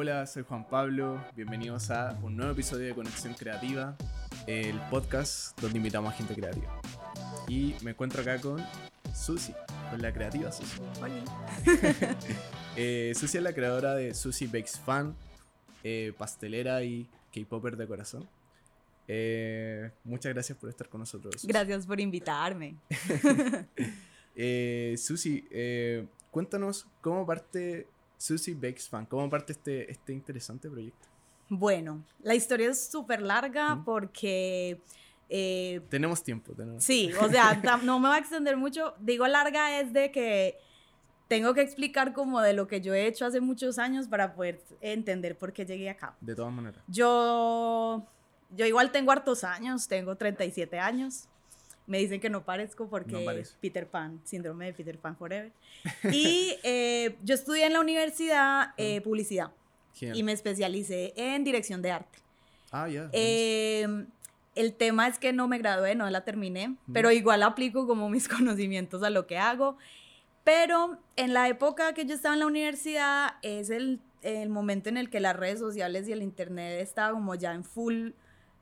Hola, soy Juan Pablo. Bienvenidos a un nuevo episodio de Conexión Creativa, el podcast donde invitamos a gente creativa. Y me encuentro acá con Susi, con la creativa Susi. eh, Susi es la creadora de Susi Bakes Fan, eh, pastelera y K-Popper de corazón. Eh, muchas gracias por estar con nosotros. Gracias por invitarme. eh, Susi, eh, cuéntanos cómo parte Susie Bakes Fan, cómo parte este, este interesante proyecto. Bueno, la historia es súper larga porque... Eh, tenemos tiempo. Tenemos. Sí, o sea, no me va a extender mucho. Digo larga es de que tengo que explicar como de lo que yo he hecho hace muchos años para poder entender por qué llegué acá. De todas maneras. Yo, yo igual tengo hartos años, tengo 37 años. Me dicen que no parezco porque Peter Pan, síndrome de Peter Pan Forever. Y eh, yo estudié en la universidad eh, publicidad y me especialicé en dirección de arte. Ah, ya. Em, el tema es que no me gradué, no la terminé, pero igual aplico como mis conocimientos a lo que hago. Pero en la época que yo estaba en la universidad es el, el momento en el que las redes sociales y el internet estaba como ya en full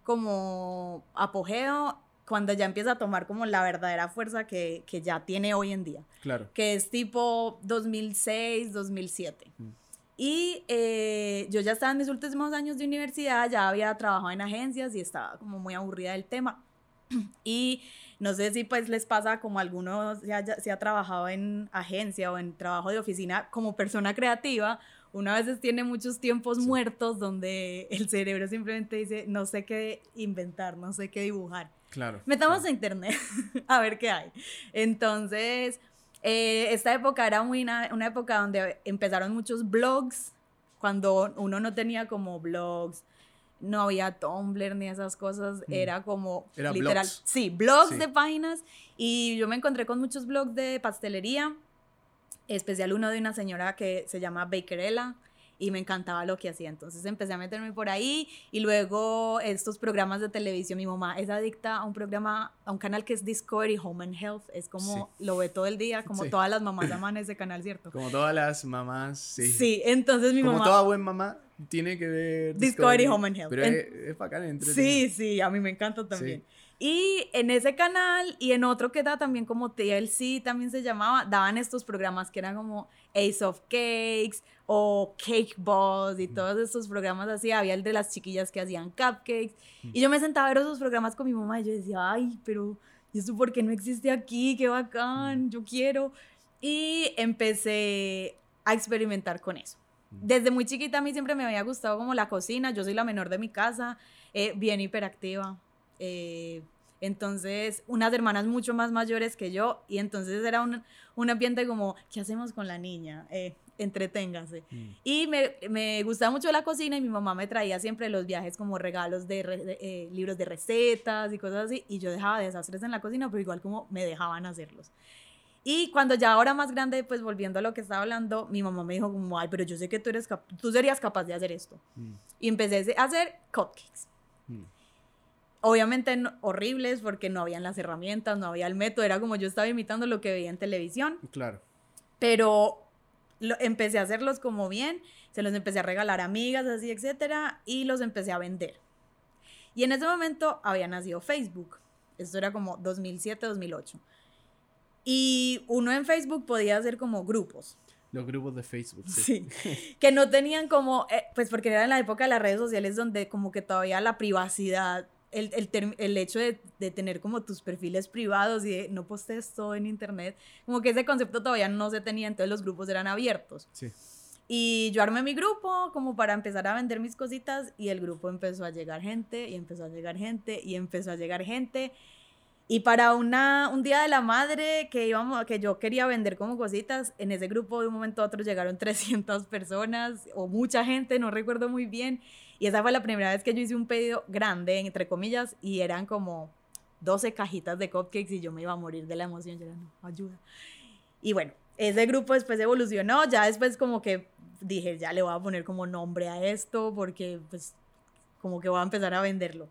como apogeo cuando ya empieza a tomar como la verdadera fuerza que, que ya tiene hoy en día. Claro. Que es tipo 2006, 2007. Mm. Y eh, yo ya estaba en mis últimos años de universidad, ya había trabajado en agencias y estaba como muy aburrida del tema. Y no sé si pues les pasa como algunos se se ha trabajado en agencia o en trabajo de oficina como persona creativa, uno a veces tiene muchos tiempos muertos donde el cerebro simplemente dice, no sé qué inventar, no sé qué dibujar. Claro. Metamos a internet a ver qué hay. Entonces, eh, esta época era muy una, época donde empezaron muchos blogs, cuando uno no tenía como blogs, no había Tumblr ni esas cosas, mm. era como literal, sí, blogs de páginas y yo me encontré con muchos blogs de pastelería especial uno de una señora que se llama Bakerella y me encantaba lo que hacía. Entonces empecé a meterme por ahí y luego estos programas de televisión. Mi mamá es adicta a un programa, a un canal que es Discovery Home and Health. Es como lo ve todo el día, como todas las mamás aman ese canal, ¿cierto? Como todas las mamás, sí. Sí, entonces mi mamá. Como toda buena mamá tiene que ver Discovery, Home and Health. Pero es, es bacán, Sí, sí, a mí me encanta también. Y en ese canal y en otro que da también como TLC, también se llamaba, daban estos programas que eran como Ace of Cakes o Cake Boss y todos estos programas así. Había el de las chiquillas que hacían cupcakes. Y yo me sentaba a ver esos programas con mi mamá y yo decía, ay, pero ¿y esto por qué no existe aquí? ¡Qué bacán! Yo quiero. Y empecé a experimentar con eso. Desde muy chiquita a mí siempre me había gustado como la cocina. Yo soy la menor de mi casa, eh, bien hiperactiva eh, entonces, unas hermanas mucho más mayores que yo, y entonces era un, un ambiente como, ¿qué hacemos con la niña? Eh, entreténgase. Mm. Y me, me, gustaba mucho la cocina y mi mamá me traía siempre los viajes como regalos de, eh, libros de recetas y cosas así, y yo dejaba desastres en la cocina, pero igual como me dejaban hacerlos. Y cuando ya ahora más grande, pues volviendo a lo que estaba hablando, mi mamá me dijo como, ay, pero yo sé que tú, eres tú serías capaz de hacer esto. Mm. Y empecé a hacer cupcakes. Obviamente horribles porque no habían las herramientas, no había el método, era como yo estaba imitando lo que veía en televisión. Claro. Pero empecé a hacerlos como bien, se los empecé a regalar a amigas, así, etcétera, y los empecé a vender. Y en ese momento había nacido Facebook. Esto era como 2007, 2008. Y uno en Facebook podía hacer como grupos. Los grupos de Facebook, sí. sí. que no tenían como, eh, pues porque era en la época de las redes sociales donde como que todavía la privacidad el, el, el hecho de, de, tener como tus perfiles privados y de no postees todo en internet, como que ese concepto todavía no se tenía, entonces los grupos eran abiertos. Sí. Y yo armé mi grupo como para empezar a vender mis cositas y el grupo empezó a llegar gente y empezó a llegar gente y empezó a llegar gente. Y para una, un día de la madre que, íbamos, que yo quería vender como cositas, en ese grupo de un momento a otro llegaron 300 personas o mucha gente, no recuerdo muy bien. Y esa fue la primera vez que yo hice un pedido grande, entre comillas, y eran como 12 cajitas de cupcakes y yo me iba a morir de la emoción. Yo era, no, ayuda. Y bueno, ese grupo después evolucionó, ya después como que dije, ya le voy a poner como nombre a esto porque pues como que voy a empezar a venderlo.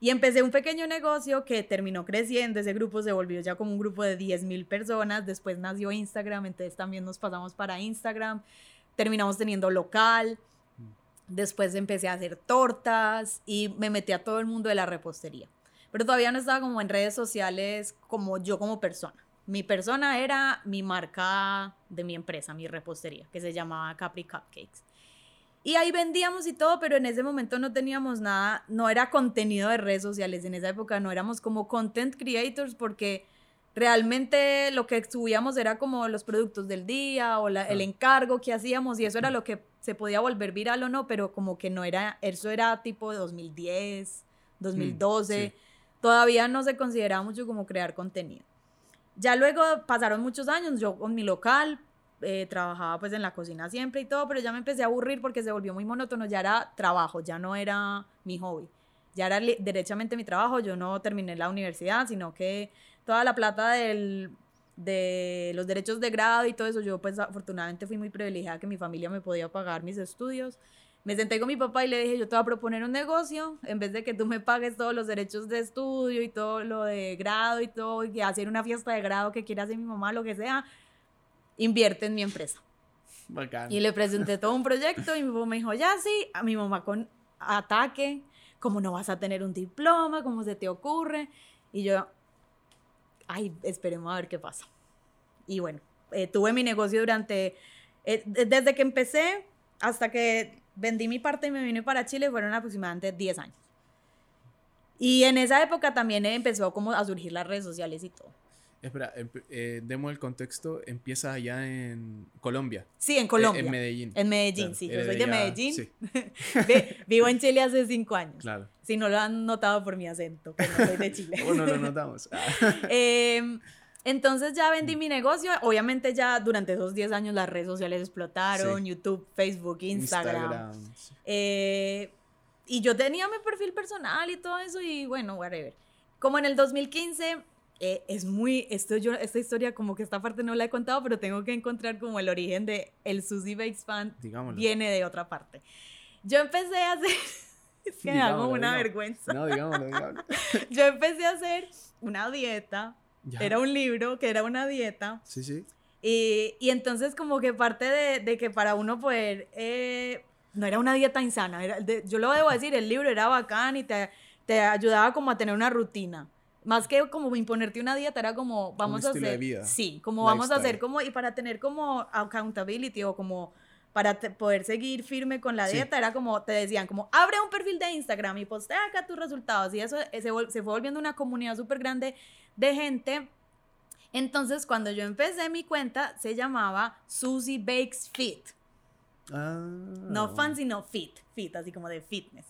Y empecé un pequeño negocio que terminó creciendo, ese grupo se volvió ya como un grupo de 10 mil personas, después nació Instagram, entonces también nos pasamos para Instagram, terminamos teniendo local, Después empecé a hacer tortas y me metí a todo el mundo de la repostería. Pero todavía no estaba como en redes sociales como yo como persona. Mi persona era mi marca de mi empresa, mi repostería, que se llamaba Capri Cupcakes. Y ahí vendíamos y todo, pero en ese momento no teníamos nada, no era contenido de redes sociales. En esa época no éramos como content creators porque realmente lo que subíamos era como los productos del día o el encargo que hacíamos y eso era lo que se podía volver viral o no, pero como que no era, eso era tipo de 2010, 2012, mm, todavía no se consideraba mucho como crear contenido. Ya luego pasaron muchos años, yo con mi local, eh, trabajaba pues en la cocina siempre y todo, pero ya me empecé a aburrir porque se volvió muy monótono, ya era trabajo, ya no era mi hobby, ya era derechamente mi trabajo, yo no terminé la universidad, sino que toda la plata del, de los derechos de grado y todo eso, yo pues afortunadamente fui muy privilegiada que mi familia me podía pagar mis estudios. Me senté con mi papá y le dije, yo te voy a proponer un negocio, en vez de que tú me pagues todos los derechos de estudio y todo lo de grado y todo, y hacer una fiesta de grado que quiera hacer mi mamá, lo que sea, invierte en mi empresa. Bacán. Y le presenté todo un proyecto y mi papá me dijo, ya sí, a mi mamá con ataque, ¿cómo no vas a tener un diploma? ¿Cómo se te ocurre? Y yo, ay, esperemos a ver qué pasa. Y bueno, eh, tuve mi negocio durante, eh, desde que empecé hasta que vendí mi parte y me vine para Chile, fueron aproximadamente 10 años. Y en esa época también empezó como a surgir las redes sociales y todo. Espera, eh, demos el contexto. Empieza allá en Colombia. Sí, en Colombia. en Medellín. En Medellín, sí. Yo soy de Medellín. Sí. Vivo en Chile hace cinco años. Claro. Si no lo han notado por mi acento, que no soy de Chile. bueno, lo notamos. Em, entonces ya vendí mi negocio. Obviamente ya durante esos 10 años las redes sociales explotaron. YouTube, Facebook, Instagram. Eh, y yo tenía mi perfil personal y todo eso y bueno, whatever. Como en el 2015 eh, es muy, esto yo, esta historia como que esta parte no la he contado, pero tengo que encontrar como el origen de el Susie Bakes fan viene de otra parte. Yo empecé a hacer, es que me hago una vergüenza. No, digámoslo, digámoslo. yo empecé a hacer una dieta, era un libro que era una dieta. Sí, sí. Y, y entonces como que parte de, de que para uno poder, eh, no era una dieta insana, era, yo lo debo decir, el libro era bacán y te, te ayudaba como a tener una rutina más que como imponerte una dieta, era como, vamos a hacer... vida. Sí, como vamos a hacer como, y para tener como accountability o como para poder seguir firme con la dieta, era como, te decían, como, abre un perfil de Instagram y postea acá tus resultados. Y eso se, se fue volviendo una comunidad súper grande de gente. Entonces, cuando yo empecé mi cuenta, se llamaba Susie Bakes Fit. Ah. No fancy, no fit, fit, así como de fitness.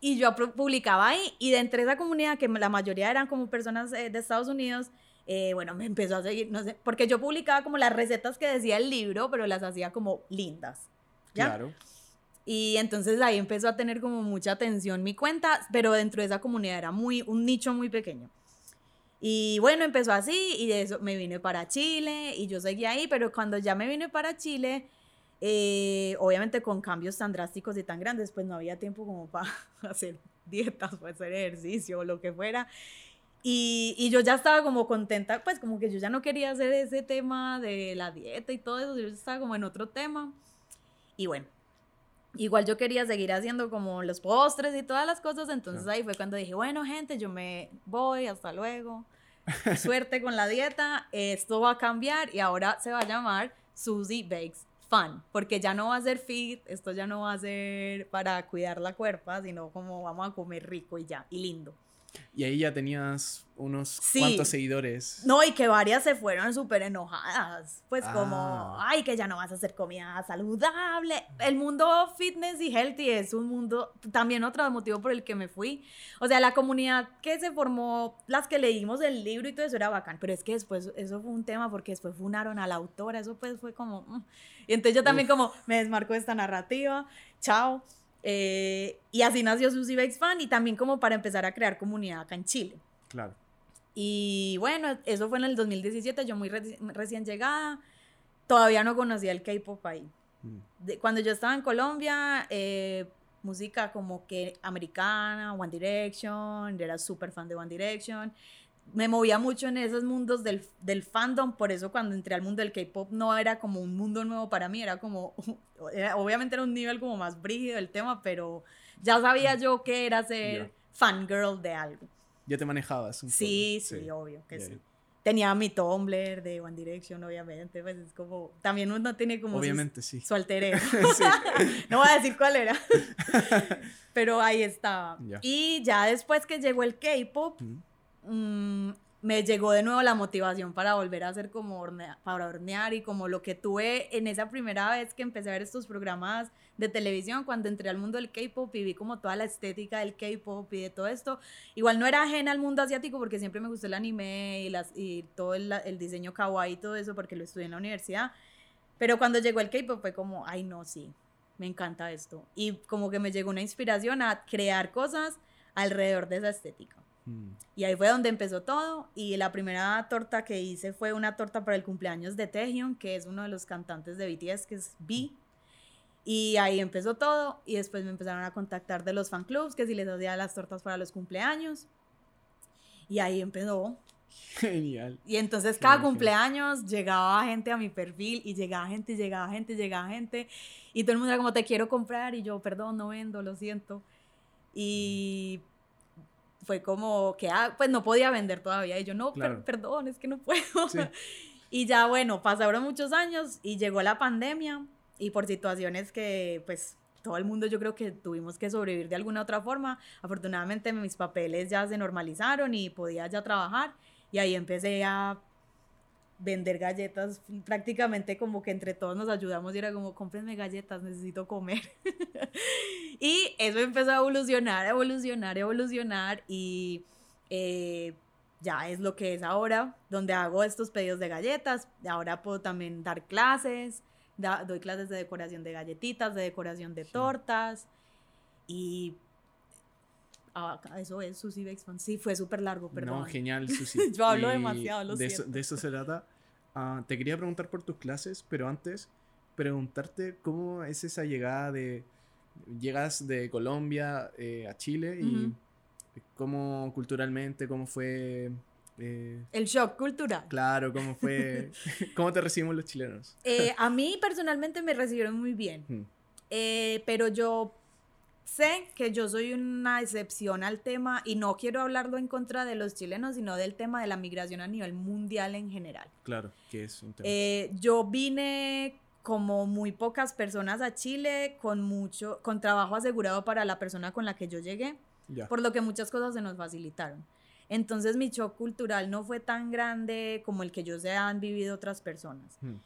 Y yo publicaba ahí, y de entre esa comunidad, que la mayoría eran como personas eh, de Estados Unidos, eh, bueno, me empezó a seguir, no sé, porque yo publicaba como las recetas que decía el libro, pero las hacía como lindas. ¿ya? Claro. Y entonces ahí empezó a tener como mucha atención mi cuenta, pero dentro de esa comunidad era muy, un nicho muy pequeño. Y bueno, empezó así y de eso me vine para Chile y yo seguí ahí, pero cuando ya me vine para Chile, eh, obviamente con cambios tan drásticos y tan grandes, pues no había tiempo como para hacer dietas, para hacer ejercicio o lo que fuera. Y, y, yo ya estaba como contenta, pues como que yo ya no quería hacer ese tema de la dieta y todo eso, yo estaba como en otro tema. Y bueno, igual yo quería seguir haciendo como los postres y todas las cosas, entonces ahí fue cuando dije, bueno gente, yo me voy, hasta luego, suerte con la dieta, esto va a cambiar y ahora se va a llamar Susie Bakes fun, porque ya no va a ser fit, esto ya no va a ser para cuidar la cuerpa, sino como vamos a comer rico y ya, y lindo. Y ahí ya tenías unos cuantos seguidores. No, y que varias se fueron súper enojadas. Pues como, ah. ay, que ya no vas a hacer comida saludable. El mundo fitness y healthy es un mundo, también otro motivo por el que me fui. O sea, la comunidad que se formó, las que leímos el libro y todo eso era bacán. Pero es que después, eso fue un tema porque después funaron a la autora. Eso pues fue como... Mm. Y entonces yo también como me desmarco de esta narrativa. Chao. Eh, y así nació Susie Bakes Fan y también como para empezar a crear comunidad acá en Chile. Claro. Y bueno, eso fue en el 2017, yo muy recién llegada, todavía no conocía el K-pop ahí. Mm. cuando yo estaba en Colombia, eh, música como que americana, One Direction, era súper fan de One Direction. Me movía mucho en esos mundos del, del fandom, por eso cuando entré al mundo del K-pop no era como un mundo nuevo para mí, era como, obviamente era un nivel como más brígido el tema, pero ya sabía yo que era ser fangirl de algo. Ya te manejabas un sí, poco. Sí, obvio que sí. Tenía mi Tumblr de One Direction, obviamente, pues es como, también uno tiene como obviamente, sí. su alter no voy a decir cuál era, pero ahí estaba. Y ya después que llegó el K-pop, Mm, me llegó de nuevo la motivación para volver a hacer como para hornear y como lo que tuve en esa primera vez que empecé a ver estos programas de televisión cuando entré al mundo del K-pop y vi como toda la estética del K-pop y de todo esto. Igual no era ajena al mundo asiático porque siempre me gustó el anime y, las, y todo el, el diseño kawaii y todo eso porque lo estudié en la universidad. Pero cuando llegó el K-pop fue como, ay no, sí, me encanta esto. Y como que me llegó una inspiración a crear cosas alrededor de esa estética. Mm. Y ahí fue donde empezó todo. Y la primera torta que hice fue una torta para el cumpleaños de Taehyung, que es uno de los cantantes de BTS, que es B. Y ahí empezó todo. Y después me empezaron a contactar de los fan clubs, que si les hacía las tortas para los cumpleaños. Y ahí empezó. Genial. Y entonces cada cumpleaños llegaba gente a mi perfil y llegaba gente, llegaba gente, llegaba gente. Y todo el mundo era como, te quiero comprar. Y yo, perdón, no vendo, lo siento. Y fue como que, ah, pues no podía vender todavía. Y yo, no, perdón, es que no puedo. y ya, bueno, pasaron muchos años y llegó la pandemia y por situaciones que, pues, todo el mundo yo creo que tuvimos que sobrevivir de alguna otra forma. Afortunadamente mis papeles ya se normalizaron y podía ya trabajar y ahí empecé a vender galletas, prácticamente como que entre todos nos ayudamos y era como, cómprenme galletas, necesito comer. y eso empezó a evolucionar, evolucionar, evolucionar y eh, ya es lo que es ahora, donde hago estos pedidos de galletas, ahora puedo también dar clases, doy clases de decoración de galletitas, de decoración de tortas y Ah, eso es Susi Bexman. Sí, fue súper largo, perdón. No, genial, Susi. Yo hablo demasiado, lo de. Eso, de eso se trata. Ah, te quería preguntar por tus clases, pero antes preguntarte cómo es esa llegada de... Llegas de Colombia eh, a Chile y cómo culturalmente, cómo fue... Eh, el shock cultural. Claro, cómo fue... ¿Cómo te recibimos los chilenos? Eh, a mí personalmente me recibieron muy bien. Hmm. pero yo Sé que yo soy una excepción al tema y no quiero hablarlo en contra de los chilenos, sino del tema de la migración a nivel mundial en general. Claro, que es un tema. Eh, yo vine como muy pocas personas a Chile con mucho con trabajo asegurado para la persona con la que yo llegué, por lo que muchas cosas se nos facilitaron. Entonces mi shock cultural no fue tan grande como el que yo se han vivido otras personas. Hmm.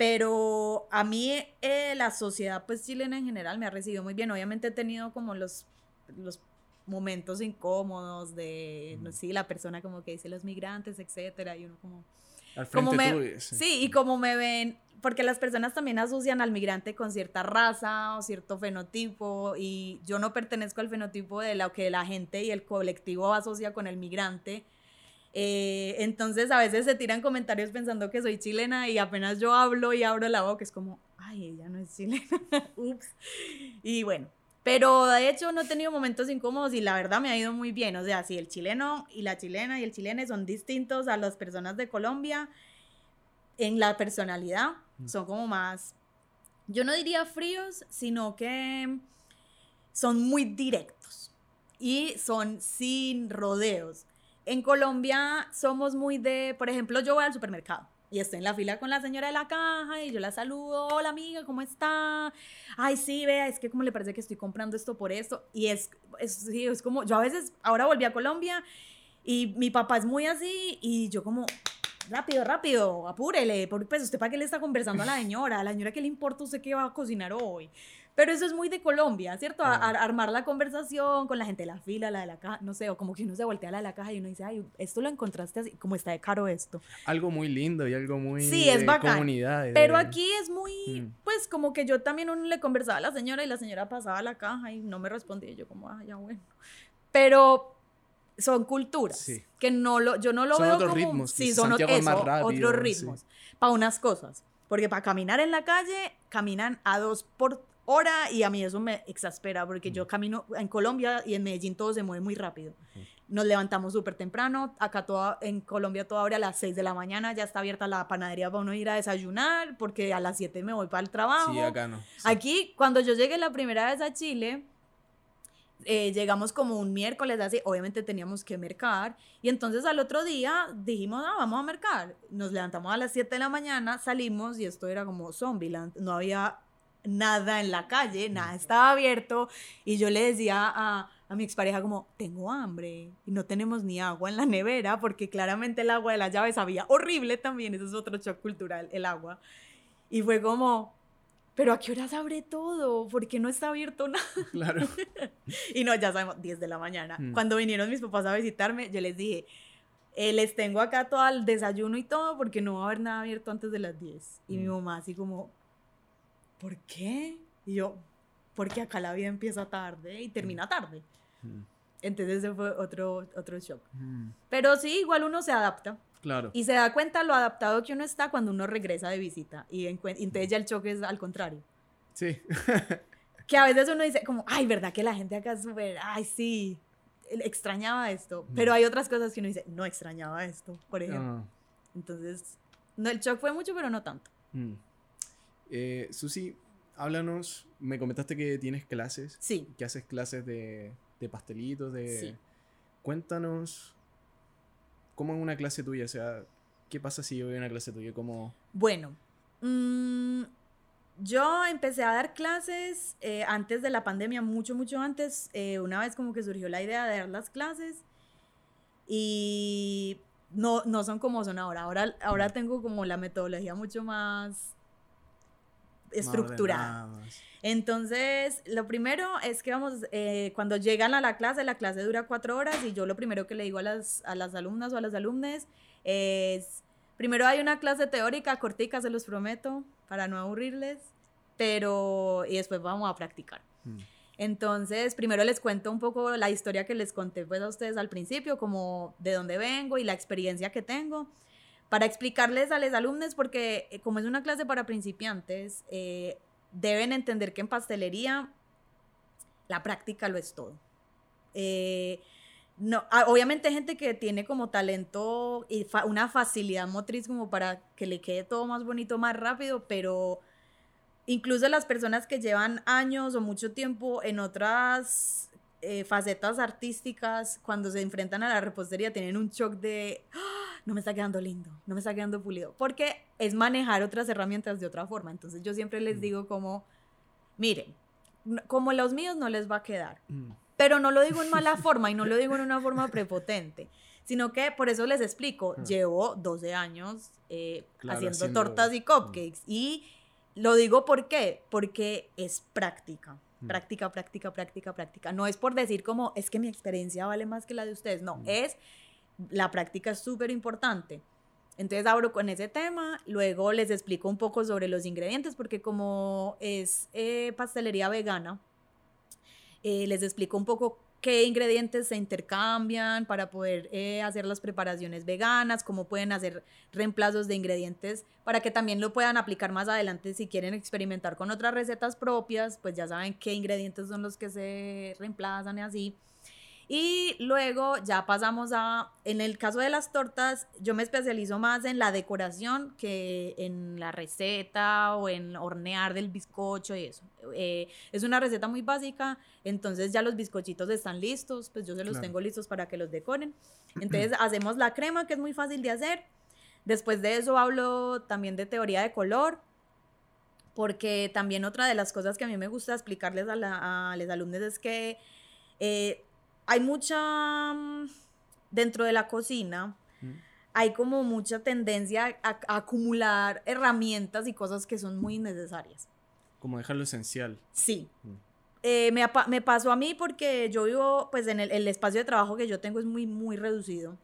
Pero a mí eh, la sociedad pues chilena en general me ha recibido muy bien. Obviamente he tenido como los, los momentos incómodos de, no sé, la persona como que dice los migrantes, etcétera, y uno como... Al frente me, sí. y como me ven, porque las personas también asocian al migrante con cierta raza o cierto fenotipo, y yo no pertenezco al fenotipo de lo que la gente y el colectivo asocia con el migrante, eh, entonces a veces se tiran comentarios pensando que soy chilena y apenas yo hablo y abro la boca es como, ay, ella no es chilena, ups. Y bueno, pero de hecho no he tenido momentos incómodos y la verdad me ha ido muy bien. O sea, si el chileno y la chilena y el chileno son distintos a las personas de Colombia en la personalidad, mm. son como más, yo no diría fríos, sino que son muy directos y son sin rodeos. En Colombia somos muy de, por ejemplo, yo voy al supermercado y estoy en la fila con la señora de la caja y yo la saludo, hola amiga, ¿cómo está? Ay, sí, vea, es que como le parece que estoy comprando esto por esto. Y es, es, es como, yo a veces, ahora volví a Colombia y mi papá es muy así y yo como, rápido, rápido, apúrele, porque pues usted para qué le está conversando a la señora, a la señora que le importa usted qué va a cocinar hoy. Pero eso es muy de Colombia, ¿cierto? armar la conversación con la gente de la fila, la de la caja, no sé, o como que uno se voltea a la de la caja y uno dice, ay, esto lo encontraste así, como está de caro esto. Algo muy lindo y algo muy sí, es bacán. comunidad. Pero aquí es muy, mm. pues como que yo también uno le conversaba a la señora y la señora pasaba a la caja y no me respondía, y yo como, ah, ya bueno. Pero son culturas sí. que no lo, yo no lo veo otros como, ritmos, sí, son otros ritmos para unas cosas. Porque para caminar en la calle, caminan a dos por hora y a mí eso me exaspera porque yo camino en Colombia y en Medellín todo se mueve muy rápido. nos levantamos súper temprano. Acá toda, en Colombia toda hora a las 6 de la mañana ya está abierta la panadería para uno ir a desayunar, porque a las 7 me voy para el trabajo. Sí, acá no. Aquí, cuando yo llegué la primera vez a Chile, eh, llegamos como un miércoles así, obviamente teníamos que mercar, y entonces al otro día dijimos, ah, vamos a mercar. Nos levantamos a las 7 de la mañana, salimos y esto era como Zombieland, no había nada en la calle, nada estaba abierto, y yo le decía a a mi expareja como, tengo hambre y no tenemos ni agua en la nevera porque claramente el agua de la llave sabía horrible también, eso es otro shock cultural, el agua. Y fue como, pero ¿a qué horas abre todo? ¿Por qué no está abierto nada? Claro. y no, ya sabemos, 10 de la mañana. Mm. Cuando vinieron mis papás a visitarme, yo les dije, eh, les tengo acá todo el desayuno y todo porque no va a haber nada abierto antes de las 10. Y mi mm. mamá así como, ¿por qué? Y yo, porque acá la vida empieza tarde y termina tarde. Entonces ese fue otro, otro shock. Pero sí, igual uno se adapta. Claro. Y se da cuenta lo adaptado que uno está cuando uno regresa de visita. Y, entonces ya el choque es al contrario. Sí. que a veces uno dice como, ay, ¿verdad que la gente acá es súper, ay, sí, extrañaba esto. Pero hay otras cosas que uno dice, no extrañaba esto, por ejemplo. Ah. Entonces, no, el shock fue mucho, pero no tanto. Eh, Susi, háblanos, me comentaste que tienes clases. Sí. Que haces clases de de pastelitos, de... Cuéntanos cómo es una clase tuya, o sea, ¿qué pasa si yo voy a una clase tuya? ¿Cómo... Bueno, mm, yo empecé a dar clases eh, antes de la pandemia, mucho, mucho antes, eh, una vez como que surgió la idea de dar las clases y no, no son como son ahora. ahora. Ahora mm. tengo como la metodología mucho más estructurada. Entonces, lo primero es que vamos, eh, cuando llegan a la clase, la clase dura cuatro horas y yo lo primero que le digo a las, a las alumnas o a las alumnas es, primero hay una clase teórica cortica, se los prometo, para no aburrirles, pero, y después vamos a practicar. Mm. Entonces, primero les cuento un poco la historia que les conté pues a ustedes al principio, como de dónde vengo y la experiencia que tengo para explicarles a los alumnos, porque eh, como es una clase para principiantes, eh, deben entender que en pastelería la práctica lo es todo. Eh, no, ah, obviamente hay gente que tiene como talento y una facilidad motriz como para que le quede todo más bonito más rápido, pero incluso las personas que llevan años o mucho tiempo en otras facetas artísticas, cuando se enfrentan a la repostería, tienen un shock de... ¡ah! No me está quedando lindo, no me está quedando pulido, porque es manejar otras herramientas de otra forma. Entonces yo siempre les mm. digo como, miren, como los míos no les va a quedar, mm. pero no lo digo en mala forma y no lo digo en una forma prepotente, sino que por eso les explico, ah. llevo 12 años eh, haciendo, tortas y cupcakes y lo digo por qué, porque es práctica. Mm. Práctica, práctica, práctica, práctica. No es por decir como, es que mi experiencia vale más que la de ustedes. No, es la práctica es súper importante. Entonces abro con ese tema, luego les explico un poco sobre los ingredientes, porque como es eh, pastelería vegana, eh, les explico un poco qué ingredientes se intercambian para poder eh, hacer las preparaciones veganas, cómo pueden hacer reemplazos de ingredientes para que también lo puedan aplicar más adelante si quieren experimentar con otras recetas propias, pues ya saben qué ingredientes son los que se reemplazan y así. Y luego ya pasamos a, en el caso de las tortas, yo me especializo más en la decoración que en la receta o en hornear del bizcocho y eso. Eh, es una receta muy básica, entonces ya los bizcochitos están listos, pues yo se los tengo listos para que los decoren. Entonces hacemos la crema, que es muy fácil de hacer. Después de eso hablo también de teoría de color, porque también otra de las cosas que a mí me gusta explicarles a, la, a los alumnos es que... Eh, hay mucha, mm, dentro de la cocina, mm. hay como mucha tendencia a, acumular herramientas y cosas que son muy innecesarias. Como dejar lo esencial. Sí. Mm. Eh, me, me, pasó a mí porque yo vivo, pues en el, el, espacio de trabajo que yo tengo es muy, muy reducido.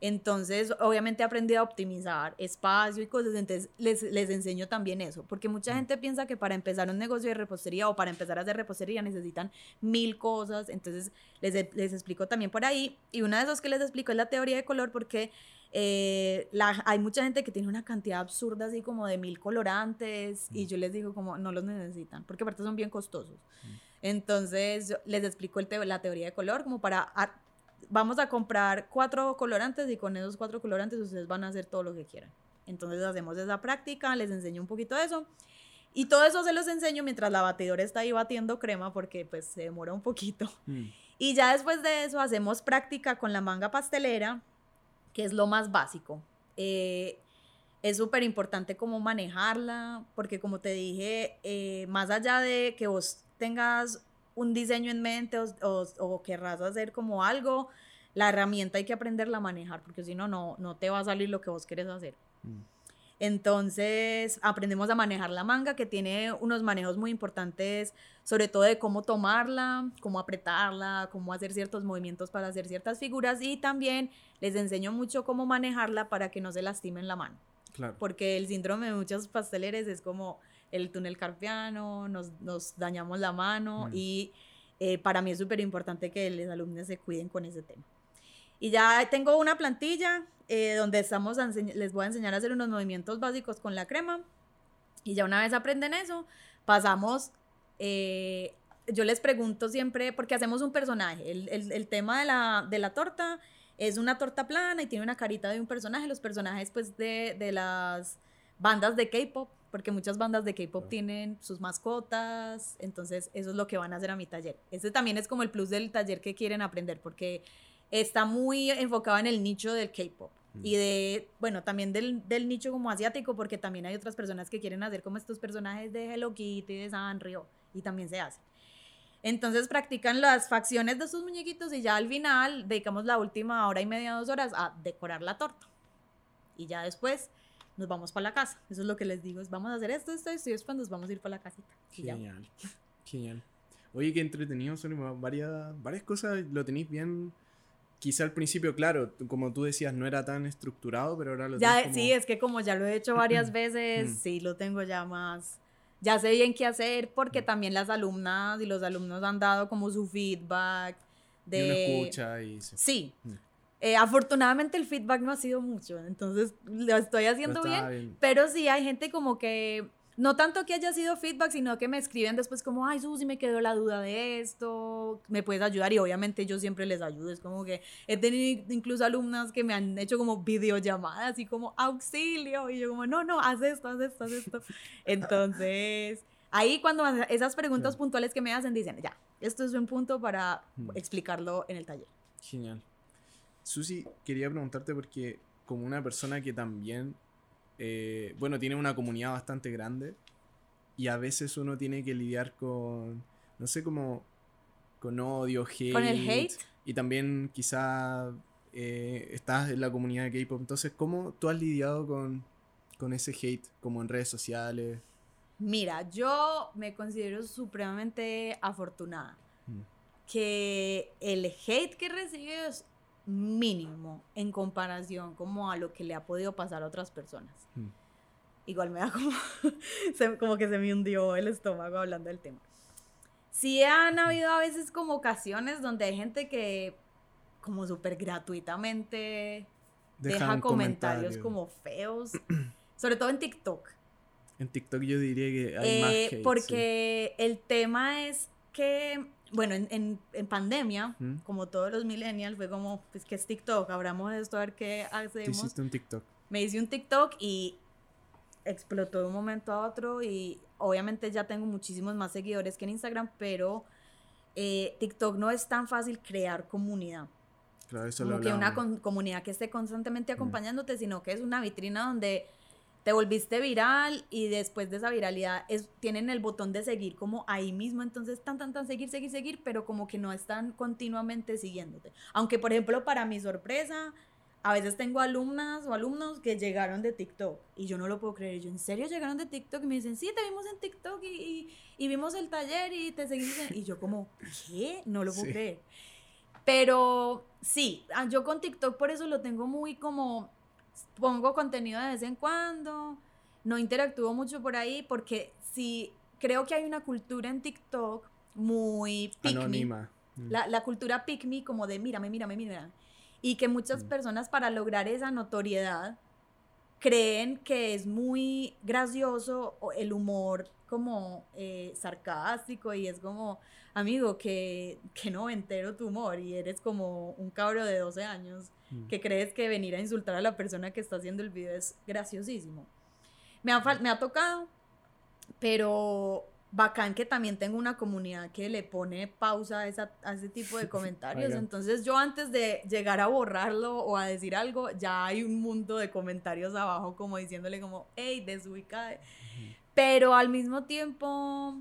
Entonces, obviamente he aprendido a optimizar espacio y cosas, entonces les, les enseño también eso, porque mucha mm. gente piensa que para empezar un negocio de repostería o para empezar a hacer repostería necesitan mil cosas, entonces les, les explico también por ahí, y una de esas que les explico es la teoría de color, porque eh, la, hay mucha gente que tiene una cantidad absurda así como de mil colorantes, y mm. yo les digo como no los necesitan, porque aparte son bien costosos. Mm. Entonces, les explico el la teoría de color como para vamos a comprar cuatro colorantes y con esos cuatro colorantes ustedes van a hacer todo lo que quieran. Entonces hacemos esa práctica, les enseño un poquito de eso. Y todo eso se los enseño mientras la batidora está ahí batiendo crema porque pues se demora un poquito. Mm. Y ya después de eso hacemos práctica con la manga pastelera, que es lo más básico. Eh, es súper importante cómo manejarla, porque como te dije, eh, más allá de que vos tengas un diseño en mente o, o, querrás hacer como algo, la herramienta hay que aprenderla a manejar, porque si no, no te va a salir lo que vos querés hacer. Mm. Entonces aprendemos a manejar la manga, que tiene unos manejos muy importantes, sobre todo de cómo tomarla, cómo apretarla, cómo hacer ciertos movimientos para hacer ciertas figuras y también les enseño mucho cómo manejarla para que no se lastimen la mano. Claro. Porque el síndrome de muchos pasteleres es como el túnel carpiano, nos, nos dañamos la mano mm. y eh, para mí es súper importante que los alumnos se cuiden con ese tema. Y ya tengo una plantilla eh, donde estamos les voy a enseñar a hacer unos movimientos básicos con la crema. Y ya una vez aprenden eso, pasamos, eh, yo les pregunto siempre, porque hacemos un personaje, el, el, el, tema de la, de la torta es una torta plana y tiene una carita de un personaje, los personajes pues de, de las bandas de K-Pop, porque muchas bandas de K-Pop tienen sus mascotas, entonces eso es lo que van a hacer a mi taller. Ese también es como el plus del taller que quieren aprender, porque está muy enfocado en el nicho del K-pop y de, bueno, también del, del, nicho como asiático, porque también hay otras personas que quieren hacer como estos personajes de Hello Kitty, de Sanrio, y también se hace. Entonces practican las facciones de sus muñequitos y ya al final dedicamos la última hora y media, dos horas a decorar la torta. Y ya después nos vamos para la casa. Eso es lo que les digo, es vamos a hacer esto, esto, esto y después nos vamos a ir para la casita. Genial, genial. Oye, qué entretenido, son varias, varias cosas, lo tenéis bien quizá al principio, claro, como tú decías, no era tan estructurado, pero ahora lo ya, Sí, es que como ya lo he hecho varias veces, mm. sí, lo tengo ya más, ya sé bien qué hacer, porque mm. también las alumnas y los alumnos han dado como su feedback de... Y escucha y... Sí. Mm. Eh, afortunadamente el feedback no ha sido mucho, entonces lo estoy haciendo bien, pero sí hay gente como que no tanto que haya sido feedback, sino que me escriben después como, ay, Susi, me quedó la duda de esto, me puedes ayudar. Y obviamente yo siempre les ayudo. Es como que he tenido incluso alumnas que me han hecho como videollamadas y como auxilio. Y yo como, no, no, haz esto, haz esto, haz esto. Entonces, ahí cuando esas preguntas puntuales que me hacen, dicen, ya, esto es un punto para mm. explicarlo en el taller. Genial. Susi, quería preguntarte porque como una persona que también eh, bueno, tiene una comunidad bastante grande y a veces uno tiene que lidiar con, no sé, como con odio, hate. ¿Con el hate? Y también quizá eh, estás en la comunidad de K-pop. Entonces, ¿cómo tú has lidiado con, con ese hate, como en redes sociales? Mira, yo me considero supremamente afortunada. Mm. Que el hate que recibes mínimo en comparación como a lo que le ha podido pasar a otras personas. Hmm. Igual me da como, como que se me hundió el estómago hablando del tema. Sí han habido a veces como ocasiones donde hay gente que como súper gratuitamente deja comentarios como feos, sobre todo en TikTok. En TikTok yo diría que hay más eh, hate, Porque el tema es que bueno, en, en, pandemia, como todos los millennials, fue como, pues, ¿qué es TikTok? Abramos esto a ver qué hacemos. hiciste un TikTok? Me hice un TikTok y explotó de un momento a otro y obviamente ya tengo muchísimos más seguidores que en Instagram, pero eh, TikTok no es tan fácil crear comunidad. Claro, eso como que una comunidad que esté constantemente acompañándote, sino que es una vitrina donde te volviste viral y después de esa viralidad es, tienen el botón de seguir como ahí mismo, entonces tan, tan, tan, seguir, seguir, seguir, pero como que no están continuamente siguiéndote. Aunque, por ejemplo, para mi sorpresa, a veces tengo alumnas o alumnos que llegaron de TikTok y yo no lo puedo creer. Yo, ¿en serio llegaron de TikTok? Y me dicen, sí, te vimos en TikTok y, y, vimos el taller y te seguimos. Y yo como, ¿qué? No lo puedo creer. Pero sí, ah, yo con TikTok por eso lo tengo muy como pongo contenido de vez en cuando, no interactúo mucho por ahí porque sí creo que hay una cultura en TikTok muy pick Anónima. Mm. La, la, cultura pick me como de mírame, mírame, mírame. Y que muchas mm. personas para lograr esa notoriedad creen que es muy gracioso el humor como eh, sarcástico y es como, amigo, que, que no entero tu humor y eres como un cabro de 12 años mm. que crees que venir a insultar a la persona que está haciendo el video es graciosísimo. Me ha, me ha tocado, pero bacán que también tengo una comunidad que le pone pausa a, ese tipo de comentarios. Entonces yo antes de llegar a borrarlo o a decir algo, ya hay un mundo de comentarios abajo como diciéndole como, hey, desubicada. Pero al mismo tiempo,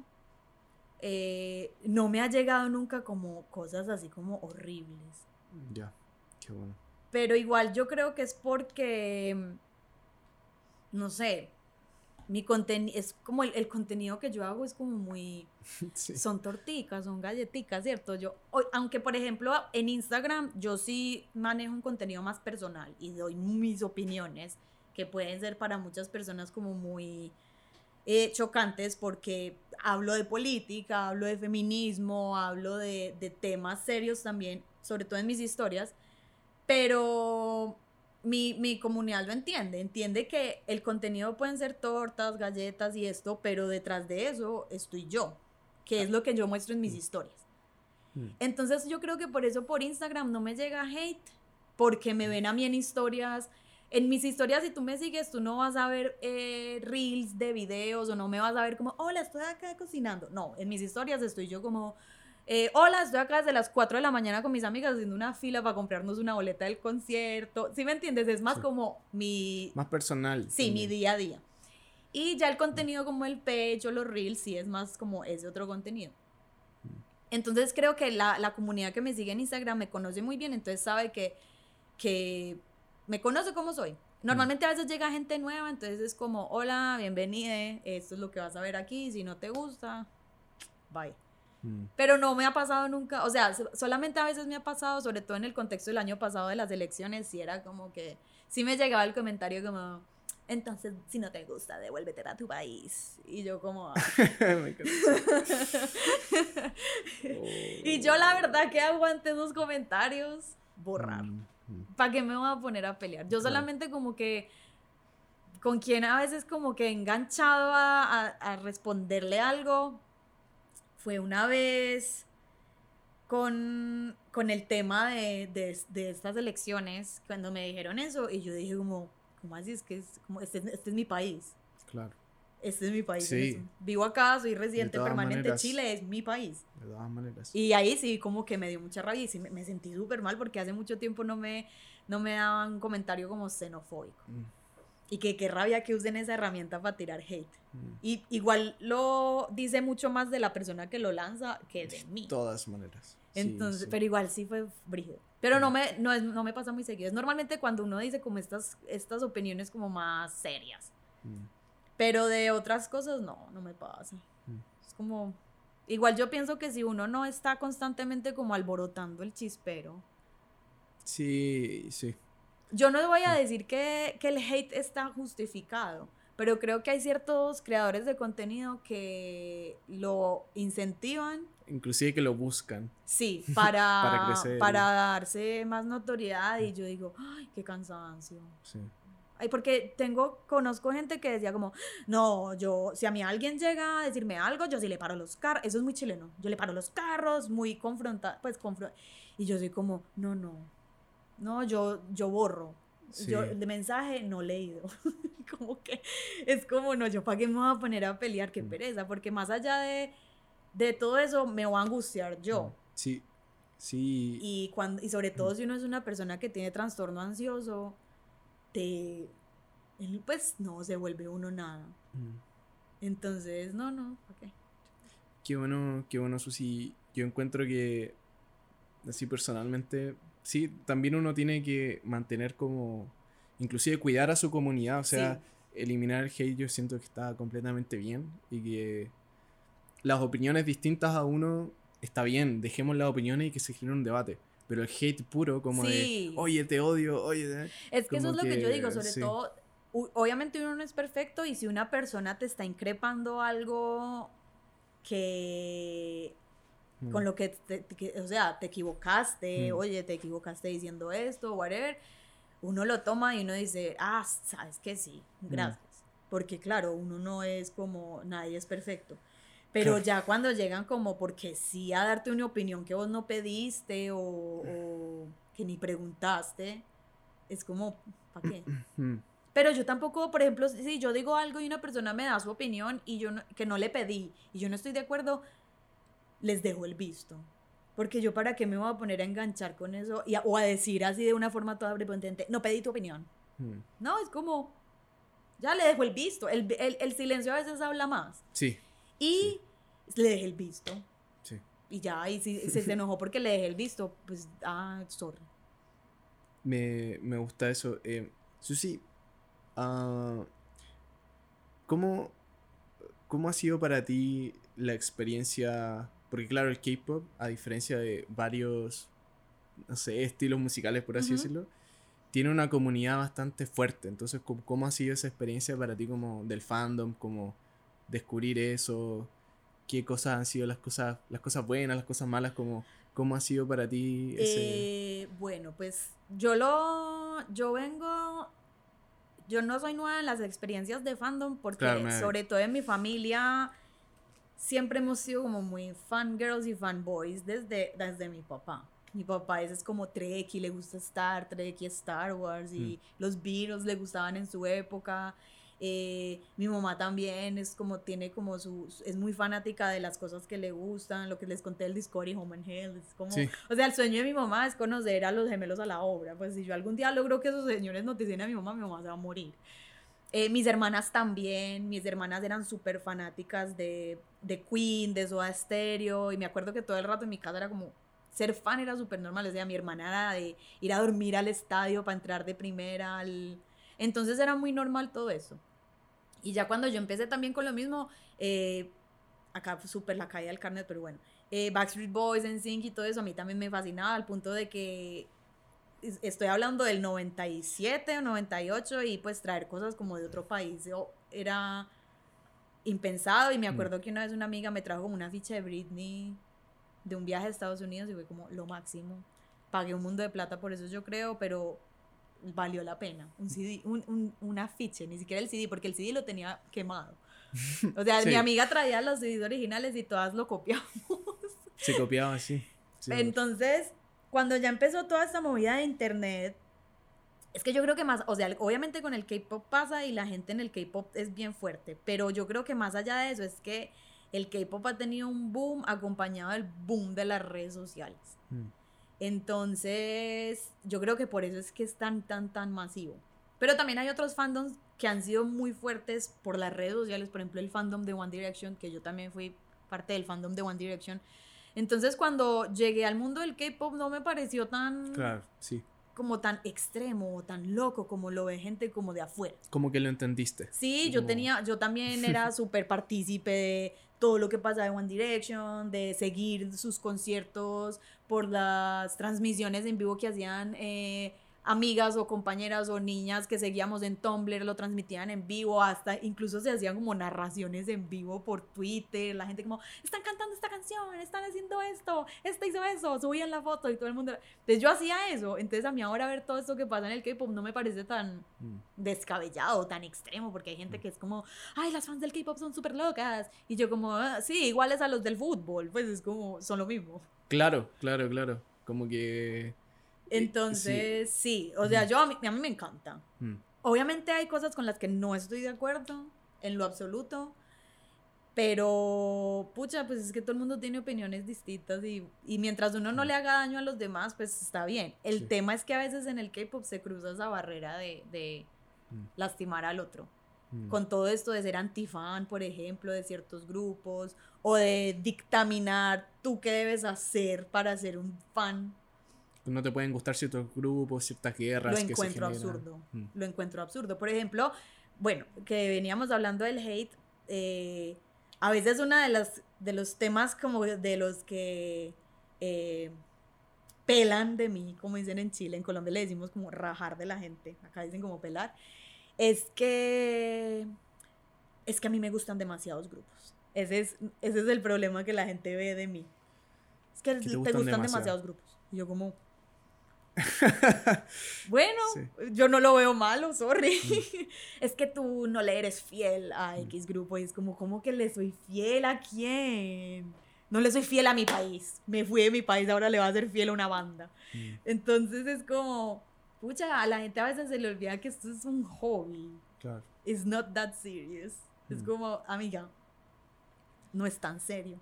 eh, no me ha llegado nunca como cosas así como horribles. Ya, qué bueno. Pero igual yo creo que es porque, no sé, mi contenido, es como el, contenido que yo hago es como muy, son torticas, son galletitas, ¿cierto? Yo, aunque por ejemplo en Instagram yo sí manejo un contenido más personal y doy mis opiniones, que pueden ser para muchas personas como muy eh, chocantes porque hablo de política, hablo de feminismo, hablo de, de temas serios también, sobre todo en mis historias, pero mi, mi, comunidad lo entiende, entiende que el contenido pueden ser tortas, galletas y esto, pero detrás de eso estoy yo, que es lo que yo muestro en mis mm. historias. Mm. Entonces yo creo que por eso por Instagram no me llega hate, porque me ven a mí en historias. En mis historias, si tú me sigues, tú no vas a ver eh, reels de videos o no me vas a ver como, hola, estoy acá cocinando. No, en mis historias estoy yo como, eh, hola, estoy acá desde las 4 de la mañana con mis amigas haciendo una fila para comprarnos una boleta del concierto. ¿Sí me entiendes? Es más como mi... Más personal. Sí, mi día a día. Y ya el contenido como el pecho, los reels, sí es más como ese otro contenido. Entonces creo que la, la, comunidad que me sigue en Instagram me conoce muy bien, entonces sabe que, que me conoce como soy. Normalmente a veces llega gente nueva, entonces es como, hola, bienvenida, esto es lo que vas a ver aquí, si no te gusta, bye. Mm. Pero no me ha pasado nunca, o sea, solamente a veces me ha pasado, sobre todo en el contexto del año pasado de las elecciones, si era como que, sí me llegaba el comentario como, entonces, si no te gusta, devuélvete a tu país. Y yo como... Ah". y yo la verdad que aguanté esos comentarios, borrar. Mm, mm. ¿Para qué me voy a poner a pelear? Yo solamente como que con quien a veces como que enganchado a, a responderle algo, fue una vez con, con el tema de, de, estas elecciones, cuando me dijeron eso, y yo dije como, ¿cómo así? Es que es, como, este, este, es mi país. Claro. Este es mi país. Vivo acá, soy residente permanente de Chile, es mi país. De todas maneras. Y ahí sí, como que me dio mucha rabia y me, me sentí súper mal porque hace mucho tiempo no me, no me daban un comentario como xenofóbico. Mm. Y que qué rabia que usen esa herramienta para tirar hate. Mm. Y igual lo dice mucho más de la persona que lo lanza que de mí. De todas maneras. Entonces, pero igual sí fue brígido. Pero no mm. me, no, es, no me pasa muy seguido. Es normalmente cuando uno dice como estas, estas opiniones como más serias. Mm. Pero de otras cosas no, no me pasa. Es como... Igual yo pienso que si uno no está constantemente como alborotando el chispero. Sí, sí. Yo no voy a decir que, el hate está justificado, pero creo que hay ciertos creadores de contenido que lo incentivan. Inclusive que lo buscan. Sí, para, para, darse más notoriedad y yo digo, ay, qué cansancio. Sí. Ay, porque tengo, conozco gente que decía como, no, yo, si a mí alguien llega a decirme algo, yo sí le paro los carros, eso es muy chileno, yo le paro los carros, muy confronta, pues confronta, y yo soy como, no, no, no, yo, yo borro. Yo de mensaje no leído. como que es como, no, yo para qué me voy a poner a pelear, qué mm. pereza, porque más allá de, de todo eso me voy a angustiar yo. Mm. Sí, sí. Y, cuando, y sobre todo mm. si uno es una persona que tiene trastorno ansioso, te, pues no se vuelve uno nada. Entonces, no, no, ok. Qué bueno, qué bueno, Susi. Yo encuentro que, así personalmente, sí, también uno tiene que mantener como, inclusive cuidar a su comunidad, o sea, eliminar el hate yo siento que está completamente bien y que las opiniones distintas a uno está bien, dejemos las opiniones y que se genere un debate. Pero el hate puro, como de, oye, te odio, oye. Es que eso es lo que, yo digo, sobre todo, obviamente uno no es perfecto y si una persona te está increpando algo que con mm. lo que, o sea, te equivocaste, mm. oye, te equivocaste diciendo esto, whatever, uno lo toma y uno dice, ah, sabes que sí, mm. gracias. porque claro, uno no es como, nadie es perfecto. Pero ya cuando llegan como porque sí a darte una opinión que vos no pediste o, que ni preguntaste, es como, ¿para qué? Mm. Pero yo tampoco, por ejemplo, si yo digo algo y una persona me da su opinión y yo que no le pedí y yo no estoy de acuerdo, les dejo el visto. Porque yo para qué me voy a poner a enganchar con eso y o a decir así de una forma toda prepotente, no pedí tu opinión. Hmm. No, es como, ya le dejo el visto. El, silencio a veces habla más. Sí. Y le dejé el visto. Sí. Y ya, y si se, enojó porque le dejé el visto, pues, ah, sorry. Me, gusta eso. Eh, Susi, uh, ¿cómo, ¿cómo ha sido para ti la experiencia porque claro, el K-Pop, a diferencia de varios, no sé, estilos musicales, por así decirlo, tiene una comunidad bastante fuerte. Entonces, ¿cómo, ha sido esa experiencia para ti como del fandom? Como descubrir eso? ¿Qué cosas han sido las cosas, las cosas buenas, las cosas malas? Como, ¿Cómo ha sido para ti ese... Eh, bueno, pues yo lo... Yo vengo... Yo no soy nueva en las experiencias de fandom porque sobre todo en mi familia siempre hemos sido como muy fangirls y fanboys desde, desde mi papá. Mi papá es, es como Trek y le gusta Star Trek y Star Wars y mm. los Beatles le gustaban en su época. Eh, mi mamá también es como, tiene como su, es muy fanática de las cosas que le gustan, lo que les conté del Discord y Home and Hell, es como, o sea, el sueño de mi mamá es conocer a los gemelos a la obra, pues si yo algún día logro que esos señores noticien a mi mamá, mi mamá se va a morir. Eh, mis hermanas también, mis hermanas eran súper fanáticas de, de, Queen, de Soda Stereo, y me acuerdo que todo el rato en mi casa era como, ser fan era súper normal, o sea, mi hermana era de ir a dormir al estadio para entrar de primera, al... entonces era muy normal todo eso. Y ya cuando yo empecé también con lo mismo, eh, acá súper la caída del carnet, pero bueno, eh, Backstreet Boys, NSYNC y todo eso a mí también me fascinaba al punto de que estoy hablando del 97 o 98 y pues traer cosas como de otro país era impensado y me mm. acuerdo que una vez una amiga me trajo como una ficha de Britney de un viaje a Estados Unidos y fue como lo máximo. Pagué un mundo de plata por eso yo creo, pero valió la pena. Un CD, un, un, un afiche, ni siquiera el CD, porque el CD lo tenía quemado. O sea, mi amiga traía los CDs originales y todas lo copiamos. Se copiaba, sí. Entonces, cuando ya empezó toda esta movida de internet, es que yo creo que más, o sea, obviamente con el K-pop pasa y la gente en el K-pop es bien fuerte, pero yo creo que más allá de eso es que el K-pop ha tenido un boom acompañado del boom de las redes sociales. Mm. Entonces, yo creo que por eso es que es tan, tan, tan masivo. Pero también hay otros fandoms que han sido muy fuertes por las redes sociales, por ejemplo, el fandom de One Direction, que yo también fui parte del fandom de One Direction entonces cuando llegué al mundo del K-pop no me pareció tan... Claro, sí. Como tan extremo o tan loco como lo ve gente como de afuera. Como que lo entendiste. Sí, yo tenía, yo también era súper partícipe de todo lo que pasaba en One Direction, de seguir sus conciertos por las transmisiones en vivo que hacían eh, amigas o compañeras o niñas que seguíamos en Tumblr, lo transmitían en vivo, hasta incluso se hacían como narraciones en vivo por Twitter, la gente como, están cantando esta canción, están haciendo esto, esta hizo eso, subían la foto y todo el mundo. Entonces yo hacía eso, entonces a mí ahora ver todo esto que pasa en el K-Pop no me parece tan mm. descabellado, tan extremo, porque hay gente mm. que es como, ay, las fans del K-Pop son súper locas, y yo como, ah, sí, iguales a los del fútbol, pues es como, son lo mismo. Claro, claro, claro, como que entonces, sí, o sea, yo a mí, a mí me encanta. Mm. Obviamente hay cosas con las que no estoy de acuerdo, en lo absoluto, pero, pucha, pues es que todo el mundo tiene opiniones distintas y, y mientras uno no mm. le haga daño a los demás, pues está bien. El tema es que a veces en el K-Pop se cruza esa barrera de, de mm. lastimar al otro. Con todo esto de ser antifan, por ejemplo, de ciertos grupos, o de dictaminar tú qué debes hacer para ser un fan no te pueden gustar ciertos grupos, ciertas guerras. Lo encuentro absurdo. Mm. Lo encuentro absurdo. Por ejemplo, bueno, que veníamos hablando del hate. Eh, a veces uno de, las, de los temas como de los que eh, pelan de mí, como dicen en Chile, en Colombia le decimos como rajar de la gente, acá dicen como pelar, es que es que a mí me gustan demasiados grupos. Ese es, ese es el problema que la gente ve de mí. Es que te, gustan, demasiados grupos. Y yo como, bueno, yo no lo veo malo, sorry. Mm. es que tú no le eres fiel a mm. X grupo y es como, ¿cómo que le soy fiel a quién? No le soy fiel a mi país. Me fui de mi país, ahora le va a ser fiel a una banda. Mm. Entonces es como, pucha, a la gente a veces se le olvida que esto es un hobby. Claro. It's not that serious. Es como, amiga, no es tan serio.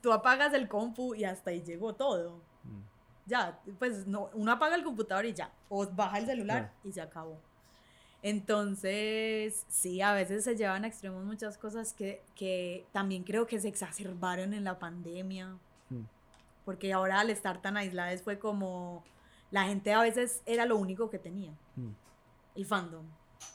Tú apagas el compu y hasta ahí llegó todo. Ya, pues no, uno apaga el computador y ya, o baja el celular y se acabó. Entonces, sí, a veces se llevan a extremos muchas cosas que, que también creo que se exacerbaron en la pandemia. Porque ahora al estar tan aisladas fue como la gente a veces era lo único que tenía. El fandom,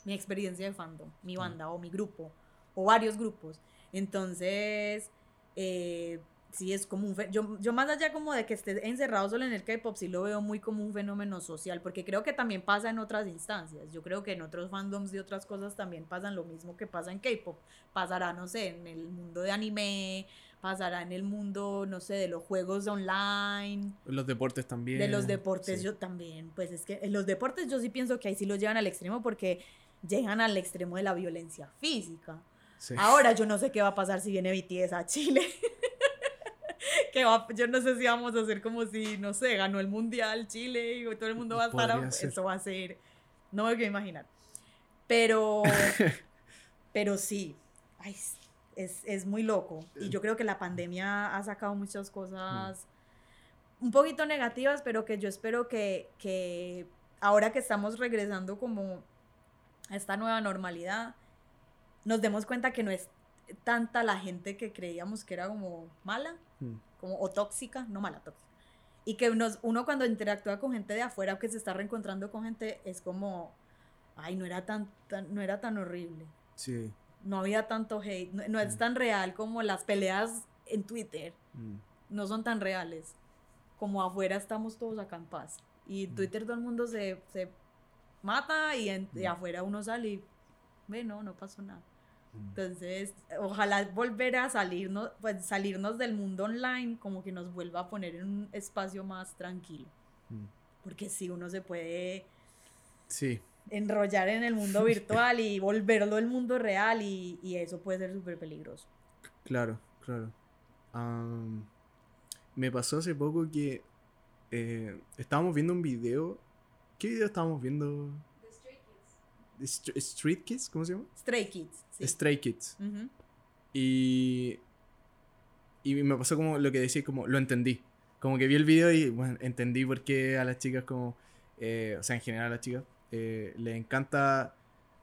mi experiencia de fandom, mi banda o mi grupo o varios grupos. Entonces, eh, sí es como un yo, yo más allá como de que esté encerrado solo en el K-pop, sí lo veo muy como un fenómeno social, porque creo que también pasa en otras instancias. Yo creo que en otros fandoms y otras cosas también pasan lo mismo que pasa en K-pop. Pasará, no sé, en el mundo de anime, pasará en el mundo, no sé, de los juegos online. Los deportes también. De los deportes yo también. Pues es que en los deportes yo sí pienso que ahí sí lo llevan al extremo porque llegan al extremo de la violencia física. Ahora yo no sé qué va a pasar si viene BTS a Chile. que va, yo no sé si vamos a hacer como si, no sé, ganó el mundial Chile y todo el mundo va a estar. Eso va a ser. No me quiero imaginar. Pero. pero sí. es, es, muy loco. Y yo creo que la pandemia ha sacado muchas cosas un poquito negativas, pero que yo espero que, que ahora que estamos regresando como a esta nueva normalidad nos demos cuenta que no es tanta la gente que creíamos que era como mala, hmm. como, o tóxica, no mala, tóxica. Y que uno cuando interactúa con gente de afuera o que se está reencontrando con gente es como, ay, no era tan, no era tan horrible. Sí. No había tanto hate, no, es hmm. tan real como las peleas en Twitter. Hmm. No son tan reales. Como afuera estamos todos acá en paz. Y en Twitter todo el mundo se, se mata y, en, y afuera uno sale y ve, no, no pasó nada. Entonces, ojalá volver a salirnos, pues salirnos del mundo online, como que nos vuelva a poner en un espacio más tranquilo. Mm. Porque si uno se puede sí. enrollar en el mundo virtual y volverlo el mundo real y, y eso puede ser súper peligroso. Claro, claro. me pasó hace poco que eh, estábamos viendo un video. ¿Qué video estábamos viendo? Street Kids, ¿cómo se llama? Stray Kids. Stray Kids. Y. Y me pasó como lo que decía, como lo entendí. Como que vi el video y bueno, entendí por qué a las chicas, como. Eh, o sea, en general a las chicas, eh, les encanta.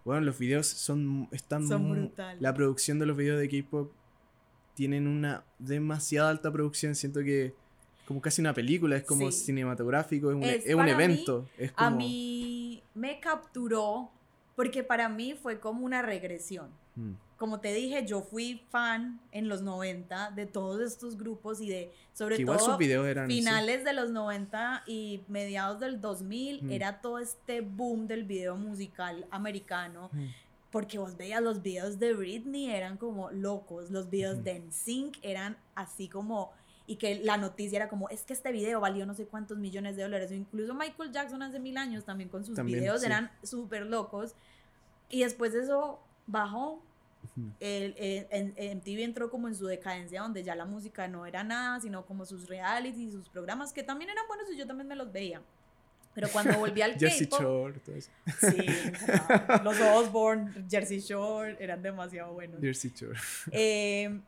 Bueno, los videos son. Están son brutales. La producción de los videos de K-pop tienen una demasiada alta producción. Siento que. Como casi una película, es como cinematográfico, es un, es, un evento. es como... A mí me capturó porque para mí fue como una regresión. Mm. Como te dije, yo fui fan en los 90 de todos estos grupos y de, sobre todo, sus videos eran finales de los 90 y mediados del 2000, mm. era todo este boom del video musical americano. Mm. Porque vos veías los videos de Britney, eran como locos. Los videos de NSYNC eran así como y que la noticia era como, es que este video valió no sé cuántos millones de dólares, o incluso Michael Jackson hace mil años también con sus videos eran súper locos, y después de eso bajó, el, el, MTV entró como en su decadencia, donde ya la música no era nada, sino como sus realities y sus programas, que también eran buenos y yo también me los veía. Pero cuando volví al Jersey Shore, todo eso. Sí, los Osborne, Jersey Shore, eran demasiado buenos. Jersey Shore. Eh,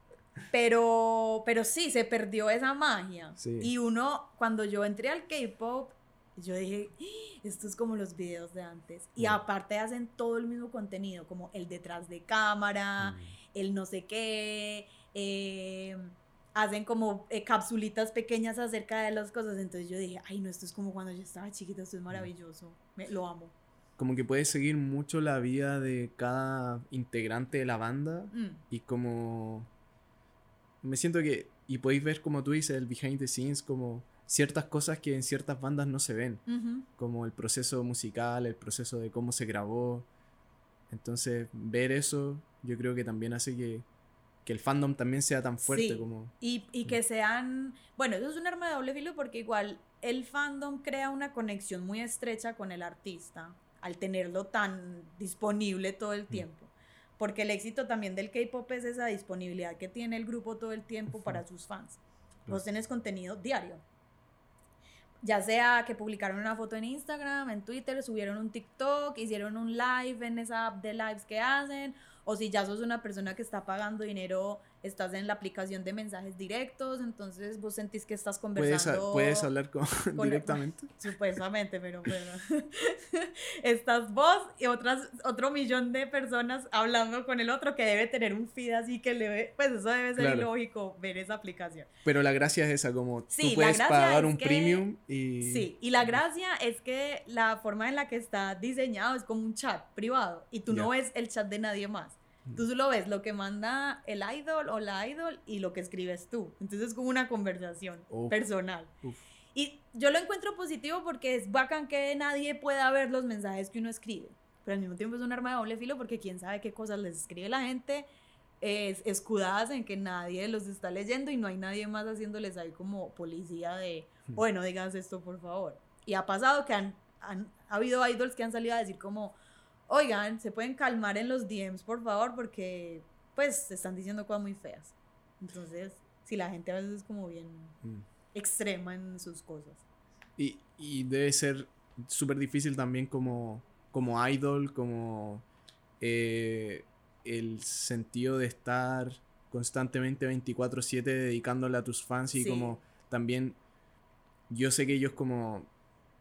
pero, pero sí, se perdió esa magia. Y uno, cuando yo entré al K-pop, yo dije, ¡Ah! esto es como los videos de antes. Y aparte hacen todo el mismo contenido, como el detrás de cámara, el no sé qué, eh, hacen como eh, capsulitas pequeñas acerca de las cosas. Entonces yo dije, ay, no, esto es como cuando yo estaba chiquita, esto es maravilloso, Me, lo amo. Como que puedes seguir mucho la vida de cada integrante de la banda mm. y como me siento que, y podéis ver como tú dices, el behind the scenes, como ciertas cosas que en ciertas bandas no se ven, como el proceso musical, el proceso de cómo se grabó. Entonces, ver eso yo creo que también hace que, que el fandom también sea tan fuerte como... Y, y que sean, bueno, eso es un arma de doble filo porque igual el fandom crea una conexión muy estrecha con el artista al tenerlo tan disponible todo el tiempo. Porque el éxito también del K-pop es esa disponibilidad que tiene el grupo todo el tiempo para sus fans. Vos tenés contenido diario. Ya sea que publicaron una foto en Instagram, en Twitter, subieron un TikTok, hicieron un live en esa app de lives que hacen, o si ya sos una persona que está pagando dinero estás en la aplicación de mensajes directos, entonces vos sentís que estás conversando. ¿Puedes, hablar con, directamente? supuestamente, pero bueno. estás vos y otras, otro millón de personas hablando con el otro que debe tener un feed así que le ve, pues eso debe ser lógico ver esa aplicación. Pero la gracia es esa, como tú puedes pagar un premium y... Sí, y la gracia es que la forma en la que está diseñado es como un chat privado y tú no ves el chat de nadie más. Tú solo ves lo que manda el idol o la idol y lo que escribes tú. Entonces es como una conversación personal. Y yo lo encuentro positivo porque es bacán que nadie pueda ver los mensajes que uno escribe. Pero al mismo tiempo es un arma de doble filo porque quién sabe qué cosas les escribe la gente es, escudadas en que nadie los está leyendo y no hay nadie más haciéndoles ahí como policía de, bueno, digas esto por favor. Y ha pasado que han, han ha habido idols que han salido a decir como, oigan, se pueden calmar en los DMs, por favor, porque pues se están diciendo cosas muy feas. Entonces, si la gente a veces es como bien mm. extrema en sus cosas. Y, y debe ser súper difícil también como, como idol, como eh, el sentido de estar constantemente 24/7 dedicándole a tus fans y como también yo sé que ellos como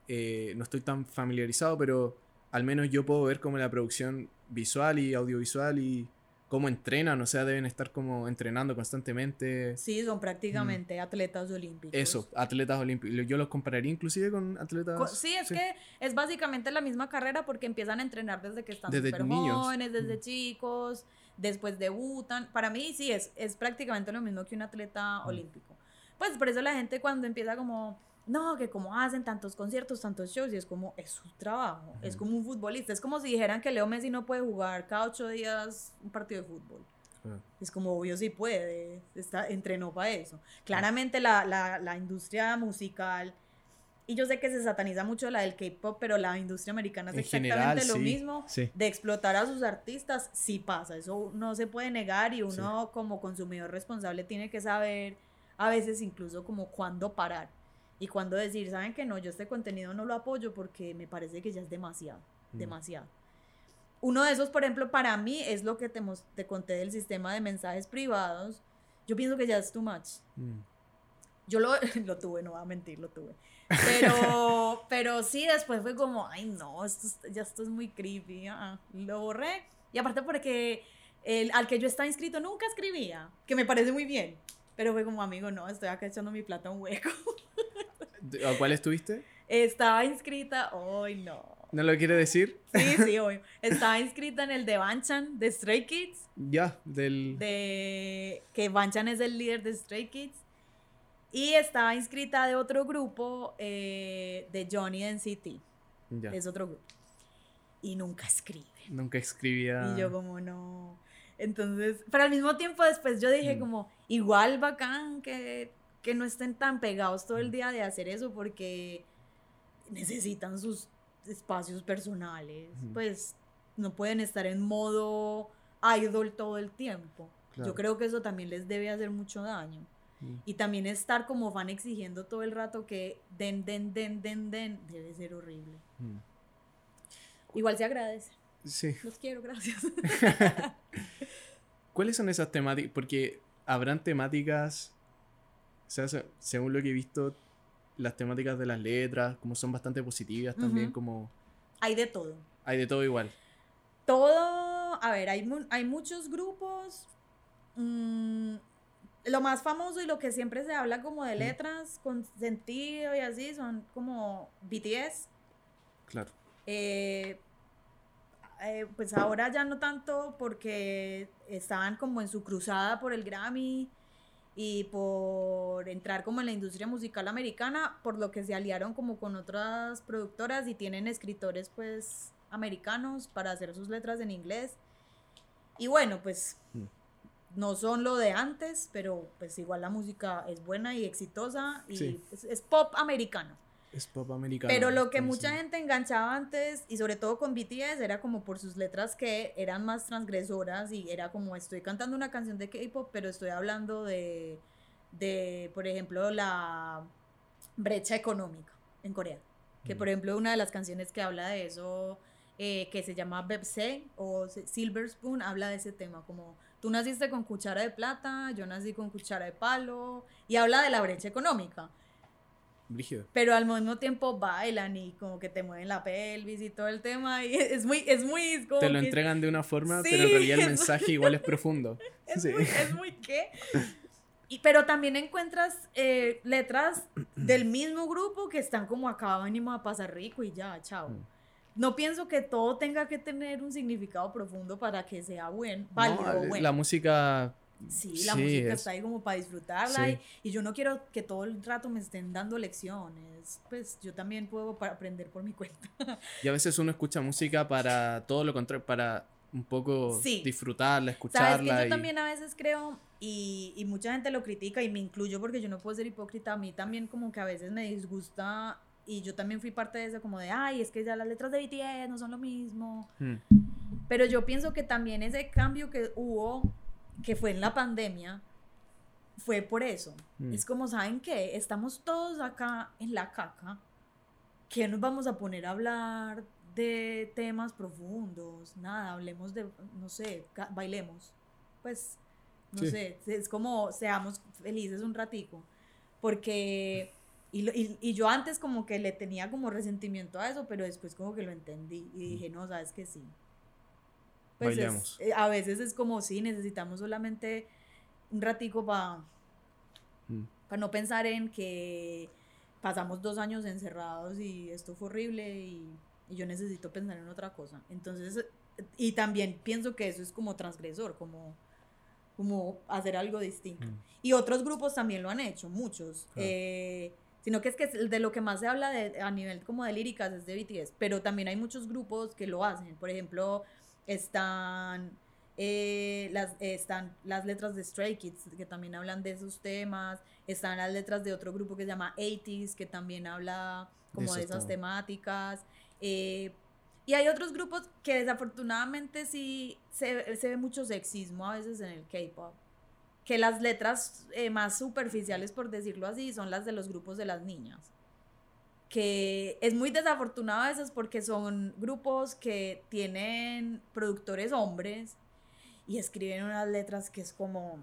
eh, no estoy tan familiarizado pero al menos yo puedo ver como la producción visual y audiovisual y cómo entrenan, o sea, deben estar como entrenando constantemente. Sí, son prácticamente atletas olímpicos. Eso, atletas olímpicos. Yo los compararía inclusive con atletas. Sí, es que es básicamente la misma carrera porque empiezan a entrenar desde que están súper jóvenes, desde chicos, después debutan. Para mí sí, es, es prácticamente lo mismo que un atleta olímpico. Pues por eso la gente cuando empieza como no, que como hacen tantos conciertos, tantos shows, y es como, es su trabajo, es como un futbolista, es como si dijeran que Leo Messi no puede jugar cada ocho días un partido de fútbol. Es como obvio sí puede, está, entrenó para eso. Claramente la, la, la, industria musical, y yo sé que se sataniza mucho la del K-pop, pero la industria americana es exactamente lo mismo, de explotar a sus artistas, sí pasa, eso no se puede negar y uno como consumidor responsable tiene que saber a veces incluso como cuándo parar y cuando decir, ¿saben que no? Yo este contenido no lo apoyo porque me parece que ya es demasiado, mm. demasiado. Uno de esos, por ejemplo, para mí es lo que te, te conté del sistema de mensajes privados. Yo pienso que ya es too much. Mm. Yo lo, lo tuve, no voy a mentir, lo tuve. Pero, pero sí, después fue como, ay no, esto, ya esto es muy creepy. Ah, lo borré. Y aparte porque el, al que yo estaba inscrito nunca escribía, que me parece muy bien. Pero fue como, amigo, no, estoy acá echando mi plata a un hueco. ¿A cuál estuviste? Estaba inscrita, hoy no. ¿No lo quiere decir? Sí, sí, hoy. Estaba inscrita en el de Banchan, de Stray Kids. Ya, del... De... Que Banchan es el líder de Stray Kids. Y estaba inscrita de otro grupo, eh, de Johnny NCT. Ya. Es otro grupo. Y nunca escribe. Nunca escribía. Y yo como no... Entonces, pero al mismo tiempo después yo dije mm. como, igual bacán que que no estén tan pegados todo el día de hacer eso porque necesitan sus espacios personales, pues no pueden estar en modo idol todo el tiempo. Yo creo que eso también les debe hacer mucho daño. Y también estar como fan exigiendo todo el rato que den, den, den, den, den, debe ser horrible. Igual se agradece. Sí. Los quiero, gracias. ¿Cuáles son esas temáticas? Porque habrán temáticas sea, según lo que he visto, las temáticas de las letras, como son bastante positivas también, como... Hay de todo. Hay de todo igual. Todo, a ver, hay, hay muchos grupos. Mm, lo más famoso y lo que siempre se habla como de letras con sentido y así son como BTS. Claro. Eh, eh, pues ahora ya no tanto porque estaban como en su cruzada por el Grammy y por entrar como en la industria musical americana, por lo que se aliaron como con otras productoras y tienen escritores pues americanos para hacer sus letras en inglés. Y bueno, pues mm. no son lo de antes, pero pues igual la música es buena y exitosa y es, pop americano. Es pop americano. Pero lo que mucha gente enganchaba antes, y sobre todo con BTS, era como por sus letras que eran más transgresoras y era como estoy cantando una canción de K-pop, pero estoy hablando de, de, por ejemplo, la brecha económica en Corea. Que por ejemplo una de las canciones que habla de eso, eh, que se llama Bepse o Silver Spoon, habla de ese tema, como tú naciste con cuchara de plata, yo nací con cuchara de palo, y habla de la brecha económica. Pero al mismo tiempo bailan y como que te mueven la pelvis y todo el tema. Y es muy, es muy. te lo entregan de una forma, pero en realidad el mensaje igual es profundo. es, muy, es muy qué. Y, pero también encuentras eh, letras del mismo grupo que están como acá venimos a pasar rico y ya, chao. Mm. No pienso que todo tenga que tener un significado profundo para que sea buen, válido no, La música Sí, la música está ahí como para disfrutarla y, yo no quiero que todo el rato me estén dando lecciones, pues yo también puedo aprender por mi cuenta. Y a veces uno escucha música para todo lo contrario, para un poco disfrutarla, escucharla. ¿Sabes que yo también a veces creo, y, y, mucha gente lo critica y me incluyo porque yo no puedo ser hipócrita, a mí también como que a veces me disgusta y yo también fui parte de eso como de, ay, es que ya las letras de BTS no son lo mismo. Hmm. Pero yo pienso que también ese cambio que hubo, que fue en la pandemia, fue por eso. Hmm. Es como, ¿saben qué? Estamos todos acá en la caca. ¿Qué nos vamos a poner a hablar de temas profundos? Nada, hablemos de, no sé, bailemos. Pues no sé, es como seamos felices un ratico. Porque, y, y, y, yo antes como que le tenía como resentimiento a eso, pero después como que lo entendí y dije, no, sabes que sí. Pues eh, a veces es como, sí, necesitamos solamente un ratico para para no pensar en que pasamos dos años encerrados y esto fue horrible y, y yo necesito pensar en otra cosa. Entonces, y también pienso que eso es como transgresor, como como hacer algo distinto. Mm. Y otros grupos también lo han hecho, muchos. Eh, sino que es que de lo que más se habla de, a nivel como de líricas es de BTS, pero también hay muchos grupos que lo hacen. Por ejemplo, están, eh, las, están las letras de Stray Kids, que también hablan de esos temas. Están las letras de otro grupo que se llama 80s, que también habla como de, esas temáticas. Eh, y hay otros grupos que desafortunadamente sí se, ve mucho sexismo a veces en el K-pop. Que las letras eh, más superficiales, por decirlo así, son las de los grupos de las niñas. Que es muy desafortunado a veces porque son grupos que tienen productores hombres y escriben unas letras que es como.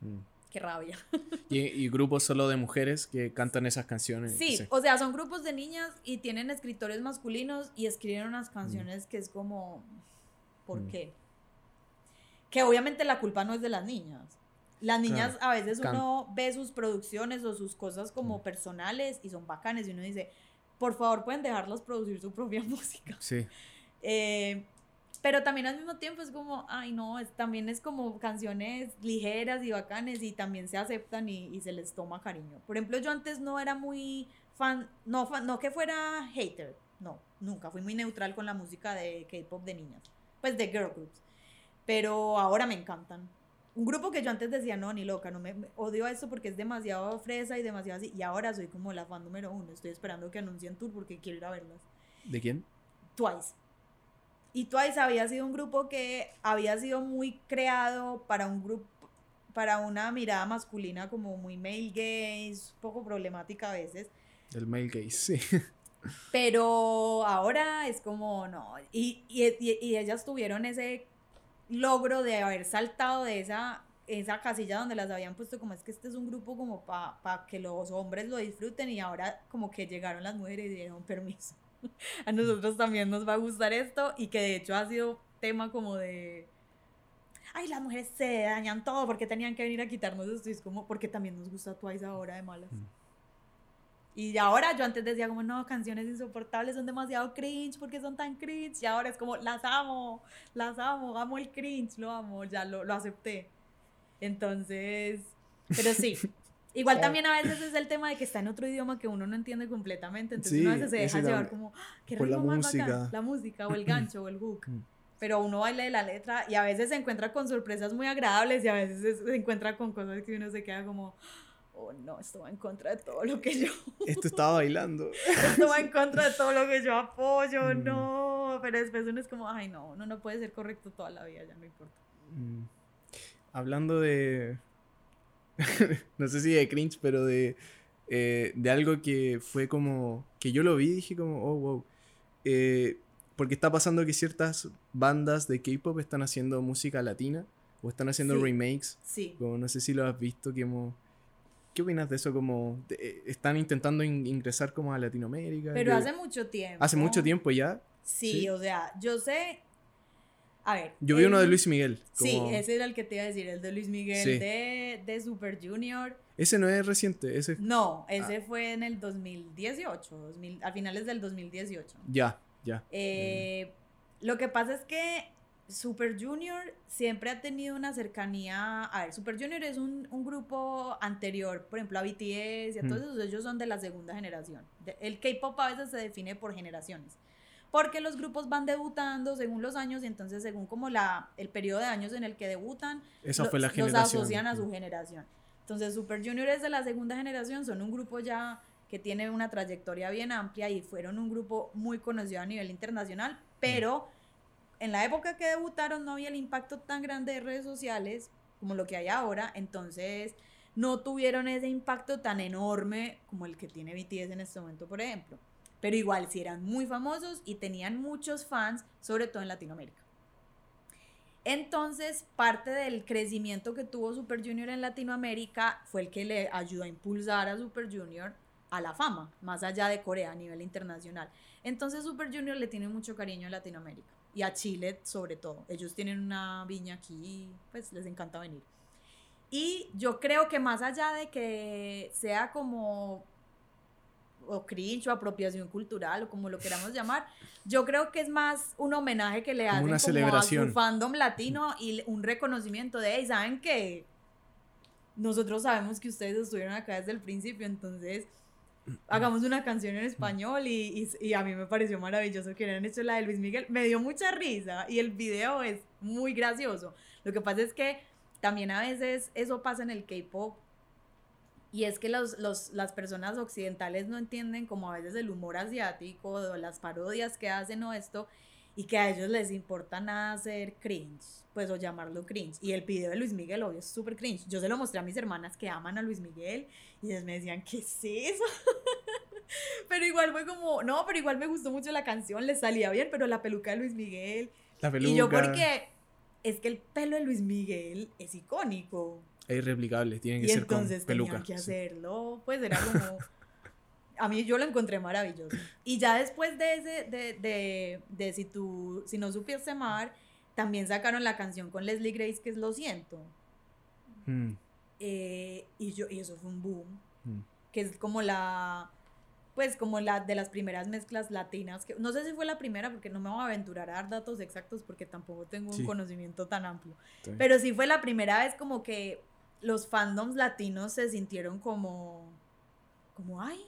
Mm. Qué rabia. ¿Y, grupos solo de mujeres que cantan esas canciones. Sí, o sea, son grupos de niñas y tienen escritores masculinos y escriben unas canciones que es como, ¿por mm. qué? Que obviamente la culpa no es de las niñas. Las niñas a veces uno ve sus producciones o sus cosas como mm. personales y son bacanes y uno dice, por favor pueden dejarlos producir su propia música. Sí. Eh, pero también al mismo tiempo es como, ay no, es, también es como canciones ligeras y bacanes y también se aceptan y, y, se les toma cariño. Por ejemplo, yo antes no era muy fan, no, fan, no que fuera hater, no, nunca, fui muy neutral con la música de K-pop de niñas, pues de girl groups. Pero ahora me encantan. Un grupo que yo antes decía, no, ni loca, no me, odio eso porque es demasiado fresa y demasiado así. Y ahora soy como la fan número uno. Estoy esperando que anuncien tour porque quiero ir a verlas. ¿De quién? Twice. Y Twice había sido un grupo que había sido muy creado para un grupo, para una mirada masculina como muy male gaze, poco problemática a veces. El male gaze, sí. Pero ahora es como, no, y, y, ellas tuvieron ese logro de haber saltado de esa, esa casilla donde las habían puesto como es que este es un grupo como para que los hombres lo disfruten y ahora como que llegaron las mujeres y dieron permiso. a nosotros también nos va a gustar esto y que de hecho ha sido tema como de ay, las mujeres se dañan todo porque tenían que venir a quitarnos esto. Y es como, porque también nos gusta Twice ahora de malas. Mm. Y ahora yo antes decía como, no, canciones insoportables son demasiado cringe porque son tan cringe. Y ahora es como, las amo, las amo, amo el cringe, lo amo, ya lo, lo acepté. Entonces, pero sí, Igual también a veces es el tema de que está en otro idioma que uno no entiende completamente, entonces uno a veces se deja llevar como, ah, qué ritmo la música. la música o el gancho o el hook. Mm. pero uno baila de la letra y a veces se encuentra con sorpresas muy agradables y a veces se encuentra con cosas que uno se queda como, oh no, esto va en contra de todo lo que yo... Esto estaba bailando. esto va en contra de todo lo que yo apoyo, mm. no, pero después uno es como, ay no, uno no puede ser correcto toda la vida, ya no importa. Mm. Hablando de, no sé si de cringe, pero de, eh, de algo que fue como, que yo lo vi y dije como, oh, wow. Eh, porque está pasando que ciertas bandas de K-pop están haciendo música latina o están haciendo remakes. Sí. Como no sé si lo has visto, que hemos... ¿Qué opinas de eso? Como eh, están intentando ingresar como a Latinoamérica. Pero hace mucho tiempo. Hace mucho tiempo ya. Sí, o sea, yo sé. A ver. Yo vi uno de Luis Miguel. Sí, ese era el que te iba a decir, el de Luis Miguel de, de, Super Junior. Ese no es reciente, ese. No, ese ah. fue en el 2018, 2000, a finales del 2018. Ya, ya. Eh, lo que pasa es que Super Junior siempre ha tenido una cercanía. A ver, Super Junior es un, un grupo anterior, por ejemplo, a BTS y a todos esos, ellos son de la segunda generación. el K-pop a veces se define por generaciones. Porque los grupos van debutando según los años y entonces según como la, el periodo de años en el que debutan, Esa fue la los asocian a su generación. Entonces Super Junior es de la segunda generación, son un grupo ya que tiene una trayectoria bien amplia y fueron un grupo muy conocido a nivel internacional, pero en la época que debutaron no había el impacto tan grande de redes sociales como lo que hay ahora, entonces no tuvieron ese impacto tan enorme como el que tiene BTS en este momento, por ejemplo. Pero igual sí eran muy famosos y tenían muchos fans, sobre todo en Latinoamérica. Entonces, parte del crecimiento que tuvo Super Junior en Latinoamérica fue el que le ayudó a impulsar a Super Junior a la fama, más allá de Corea a nivel internacional. Entonces, Super Junior le tiene mucho cariño a Latinoamérica y a Chile sobre todo. Ellos tienen una viña aquí, pues les encanta venir. Y yo creo que más allá de que sea como o cringe o apropiación cultural o como lo queramos llamar, yo creo que es más un homenaje que le hacen una como a su fandom latino y un reconocimiento de, hey, ¿saben que Nosotros sabemos que ustedes estuvieron acá desde el principio, entonces hagamos una canción en español y, y, a mí me pareció maravilloso que hubieran hecho la de Luis Miguel. Me dio mucha risa y el video es muy gracioso. Lo que pasa es que también a veces eso pasa en el K-pop y es que los, los, las personas occidentales no entienden como a veces el humor asiático o las parodias que hacen o esto y que a ellos les importa nada hacer cringe, pues o llamarlo cringe. Y el video de Luis Miguel, obvio, es súper cringe. Yo se lo mostré a mis hermanas que aman a Luis Miguel y ellos me decían, ¿qué es eso? pero igual fue como, no, pero igual me gustó mucho la canción, le salía bien, pero la peluca de Luis Miguel. La peluca. Y yo porque es que el pelo de Luis Miguel es icónico. Es irreplicable, tiene que ser con peluca. Tenían que hacerlo, pues era como a mí yo lo encontré maravilloso. Y ya después de ese, de, de, de si tú, si no supiste amar, también sacaron la canción con Leslie Grace que es Lo Siento. Mm. Eh, y, yo, y eso fue un boom. Mm. Que es como la, pues como la de las primeras mezclas latinas. Que, no sé si fue la primera porque no me voy a aventurar a dar datos exactos porque tampoco tengo un conocimiento tan amplio. Pero sí fue la primera vez como que los fandoms latinos se sintieron como, como, ay,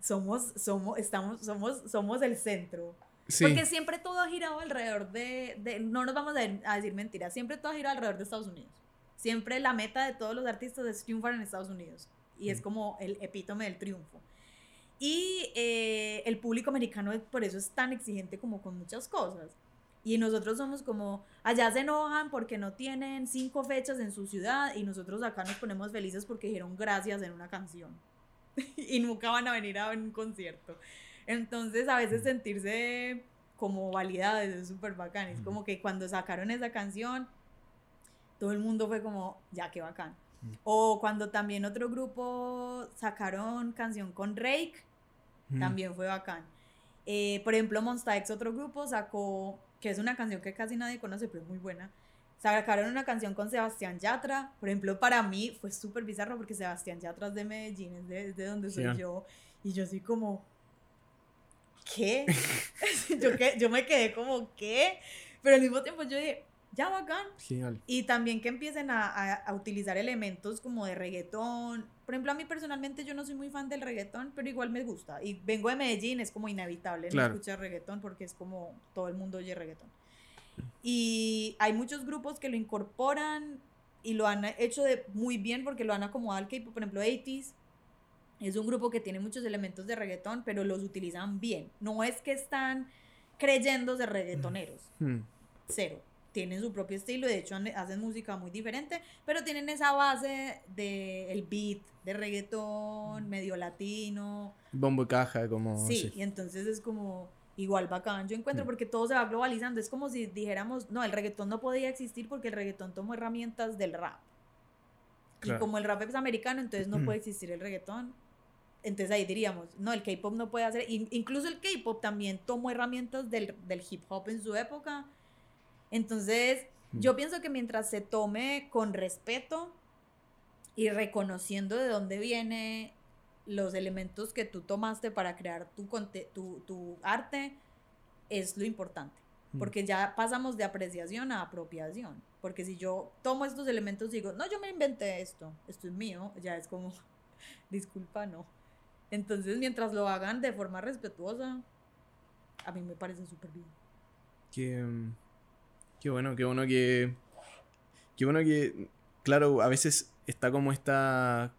somos, somos, estamos, somos, somos el centro. Porque siempre todo ha girado alrededor de, de no nos vamos a, decir mentiras, siempre todo ha girado alrededor de Estados Unidos. Siempre la meta de todos los artistas es triunfar en Estados Unidos. Y es mm. como el epítome del triunfo. Y eh, el público americano por eso es tan exigente como con muchas cosas. Y nosotros somos como, allá se enojan porque no tienen cinco fechas en su ciudad y nosotros acá nos ponemos felices porque dijeron gracias en una canción. y nunca van a venir a un concierto. Entonces, a veces sentirse como validades es súper bacán. Es como que cuando sacaron esa canción, todo el mundo fue como, ya, qué bacán. O cuando también otro grupo sacaron canción con Rake, también fue bacán. Eh, por ejemplo, Monsta X, otro grupo, sacó, que es una canción que casi nadie conoce, pero es muy buena, sacaron una canción con Sebastián Yatra. Por ejemplo, para mí fue súper bizarro porque Sebastián Yatra es de Medellín, es de, donde soy yo. Y yo así como, ¿qué? yo, que, yo me quedé como, ¿qué? Pero al mismo tiempo yo dije, ya bacán. Y también que empiecen a, a, utilizar elementos como de reggaetón. Por ejemplo, a mí personalmente yo no soy muy fan del reggaetón, pero igual me gusta. Y vengo de Medellín, es como inevitable no escuchar reggaetón porque es como todo el mundo oye reggaetón. Y hay muchos grupos que lo incorporan y lo han hecho de muy bien porque lo han acomodado al K-pop, por ejemplo, 80s. Es un grupo que tiene muchos elementos de reggaetón, pero los utilizan bien. No es que están creyendo de reggaetoneros. Hmm. Cero. Tienen su propio estilo, de hecho hacen música muy diferente, pero tienen esa base del el beat, de reggaetón, medio latino. Bombo y caja, como... Sí, y entonces es como igual bacán. Yo encuentro mm. porque todo se va globalizando. Es como si dijéramos, no, el reggaetón no podía existir porque el reggaetón tomó herramientas del rap. Y como el rap es americano, entonces no puede existir el reggaetón. Entonces ahí diríamos, no, el K-pop no puede hacer. Incluso el K-pop también tomó herramientas del, del, hip hop en su época. Entonces, mm. yo pienso que mientras se tome con respeto y reconociendo de dónde viene los elementos que tú tomaste para crear tu, tu, tu arte es lo importante. Mm. Porque ya pasamos de apreciación a apropiación. Porque si yo tomo estos elementos y digo, no, yo me inventé esto, esto es mío, ya es como, disculpa, no. Entonces, mientras lo hagan de forma respetuosa, a mí me parece súper bien. Qué, qué bueno, qué bueno que. Qué bueno que. Claro, a veces está como esta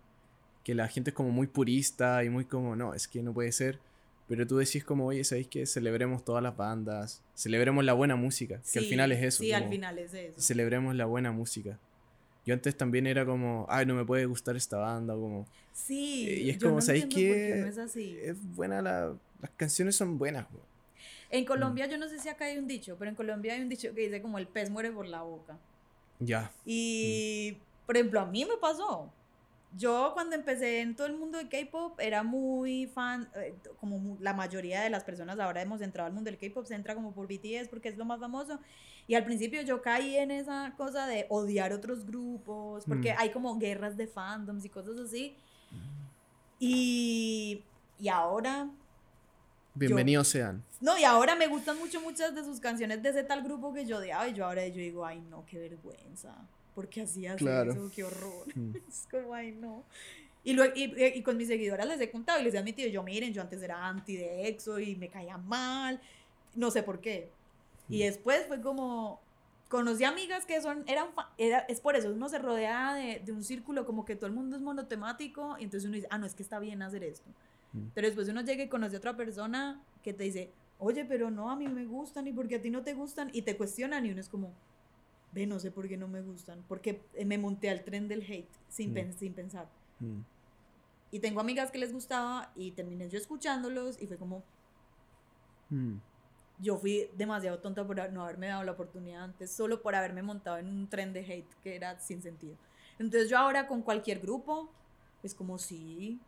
que la gente es como muy purista y muy como, no, es que no puede ser. Pero tú decís como, oye, ¿sabéis que celebremos todas las bandas? Celebremos la buena música, que al final es eso. Sí, al final es eso. Celebremos la buena música. Yo antes también era como, ay, no me puede gustar esta banda, como... Sí, eh, y es como, ¿sabéis no es, así. es buena la... Las canciones son buenas. En Colombia, yo no sé si acá hay un dicho, pero en Colombia hay un dicho que dice como el pez muere por la boca. Ya. Y, por ejemplo, a mí me pasó yo cuando empecé en todo el mundo de K-pop era muy fan, eh, como la mayoría de las personas ahora hemos entrado al mundo del K-pop, se entra como por BTS porque es lo más famoso. Y al principio yo caí en esa cosa de odiar otros grupos, porque mm. hay como guerras de fandoms y cosas así. Y, y ahora... Bienvenidos sean. No, y ahora me gustan mucho muchas de sus canciones de ese tal grupo que yo odiaba y yo ahora yo digo, ay no, qué vergüenza porque hacías eso, qué horror. Mm. es como, ay, no. Y, luego, y, y, con mis seguidoras les he contado y les he admitido, yo miren, yo antes era anti de EXO y me caía mal, no sé por qué. Y mm. después fue como, conocí amigas que son, eran, era, es por eso, uno se rodea de, de, un círculo como que todo el mundo es monotemático y entonces uno dice, ah, no, es que está bien hacer esto. Mm. Pero después uno llega y conoce a otra persona que te dice, oye, pero no, a mí me gustan y porque a ti no te gustan y te cuestionan y uno es como, ve, no sé por qué no me gustan, porque me monté al tren del hate sin, mm. sin pensar. Mm. Y tengo amigas que les gustaba y terminé yo escuchándolos y fue como... Mm. Yo fui demasiado tonta por no haberme dado la oportunidad antes, solo por haberme montado en un tren de hate que era sin sentido. Entonces yo ahora con cualquier grupo, es como sí,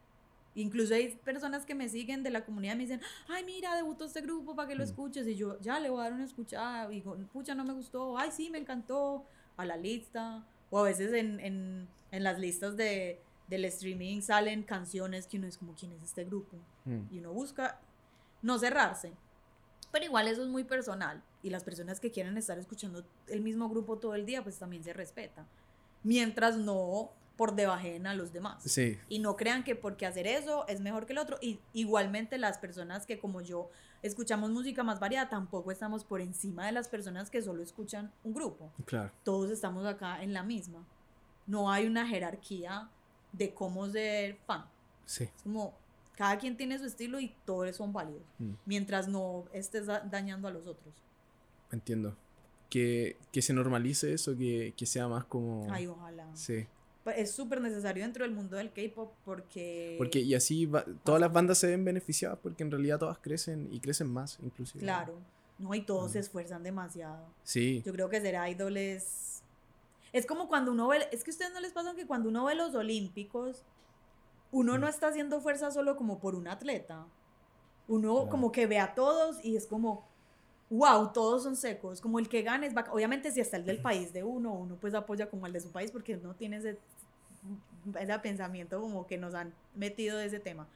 Incluso hay personas que me siguen de la comunidad y me dicen, ay, mira, debutó este grupo para que lo mm. escuches. Y yo, ya, le voy a dar una escuchada. Y digo, pucha, no me gustó. Ay, sí, me encantó. A la lista. O a veces en, en, en las listas de, del streaming salen canciones que uno es como, ¿quién es este grupo? Mm. Y uno busca no cerrarse. Pero igual eso es muy personal. Y las personas que quieren estar escuchando el mismo grupo todo el día, pues también se respeta. Mientras no por debajen a los demás. Sí. Y no crean que porque hacer eso es mejor que el otro. Y igualmente las personas que como yo escuchamos música más variada, tampoco estamos por encima de las personas que solo escuchan un grupo. Claro. Todos estamos acá en la misma. No hay una jerarquía de cómo ser fan. Sí. Es como cada quien tiene su estilo y todos son válidos. Mm. Mientras no estés dañando a los otros. Entiendo. Que, que se normalice eso, que, que sea más como... Ay, ojalá. Sí es súper necesario dentro del mundo del K-pop porque... Porque y así todas las bandas se ven beneficiadas porque en realidad todas crecen y crecen más inclusive. Claro, no, y todos se esfuerzan demasiado. Sí. Yo creo que ser idol es... Es como cuando uno ve... Es que a ustedes no les pasa que cuando uno ve los olímpicos, uno no está haciendo fuerza solo como por un atleta. Uno como que ve a todos y es como, wow, todos son secos, como el que gane es Obviamente si está el del país de uno, uno pues apoya como el de su país porque no tiene ese ese pensamiento como que nos han metido de ese tema.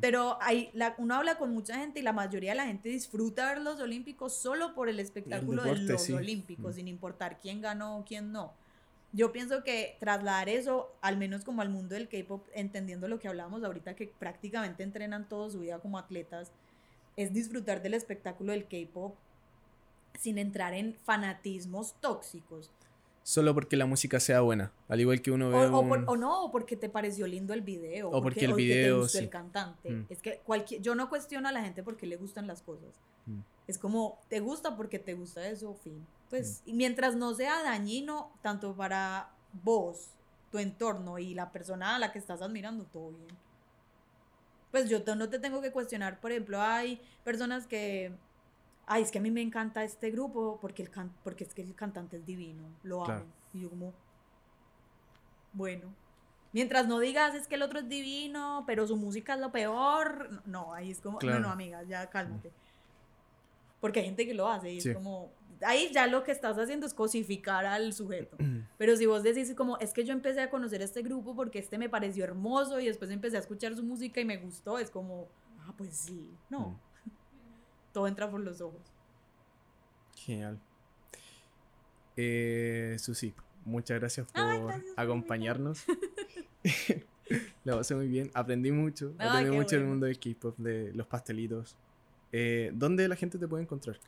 Pero hay, la, uno habla con mucha gente y la mayoría de la gente disfruta ver los Olímpicos solo por el espectáculo de los Olímpicos, mm. sin importar quién ganó o quién no. Yo pienso que trasladar eso, al menos como al mundo del K-pop, entendiendo lo que hablábamos ahorita, que prácticamente entrenan toda su vida como atletas, es disfrutar del espectáculo del K-pop sin entrar en fanatismos tóxicos. Solo porque la música sea buena, al igual que uno ve O, o un- por- o no, o porque te pareció lindo el video. O porque el video, te gustó sí. el cantante. Mm. Es que cualquier, yo no cuestiono a la gente porque le gustan las cosas. Mm. Es como, te gusta porque te gusta eso, fin. Mm. Pues, y mientras no sea dañino, tanto para vos, tu entorno y la persona a la que estás admirando, todo bien. Pues yo no te tengo que cuestionar, por ejemplo, hay personas que, ay, es que a mí me encanta este grupo porque, el can- porque es que el cantante es divino, lo amo. Claro. Y yo como, bueno. Mientras no digas es que el otro es divino, pero su música es lo peor, no, no, ahí es como, Claro. no, no, amiga, ya cálmate. Porque hay gente que lo hace y Sí. es como, ahí ya lo que estás haciendo es cosificar al sujeto. Pero si vos decís como, es que yo empecé a conocer este grupo porque este me pareció hermoso y después empecé a escuchar su música y me gustó, es como, ah, pues sí, no. Mm. Todo entra por los ojos. Genial. Eh, Susi, muchas gracias por Ay, gracias por acompañarnos. Lo pasé muy bien. Aprendí mucho. Ay, Aprendí mucho bueno. mundo del K-pop, de los pastelitos. Eh, ¿Dónde la gente te puede encontrar?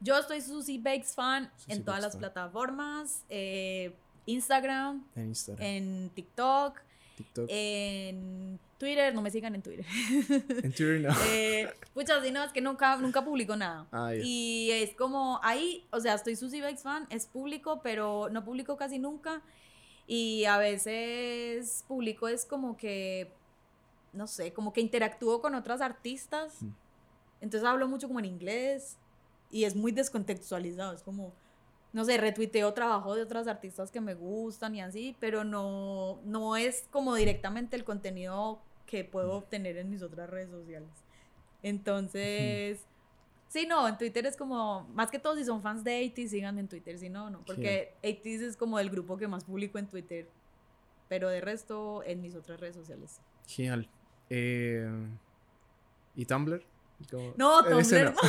Yo estoy Susie Bakes fan Susie en todas las plataformas, eh, Instagram, En Instagram, en TikTok, TikTok. en Twitter, no me sigan en Twitter. en Twitter no. eh, pucha, sí, no, es que nunca, nunca publico nada. Ah. Y es como ahí, o sea, estoy Susie Bakes fan, es público, pero no publico casi nunca. Y a veces publico es como que, no sé, como que interactúo con otras artistas. Mm. Entonces hablo mucho como en inglés y es muy descontextualizado. Es como, no sé, retuiteo trabajo de otras artistas que me gustan y así, pero no, no es como directamente el contenido que puedo obtener en mis otras redes sociales. Entonces, sí, no, en Twitter es como, más que todo si son fans de 80 síganme en Twitter, si no, no, porque 80 es como el grupo que más publico en Twitter, pero de resto en mis otras redes sociales. Genial. Eh, ¿Y Tumblr? ¿Cómo? No, Eh, Tumblr no.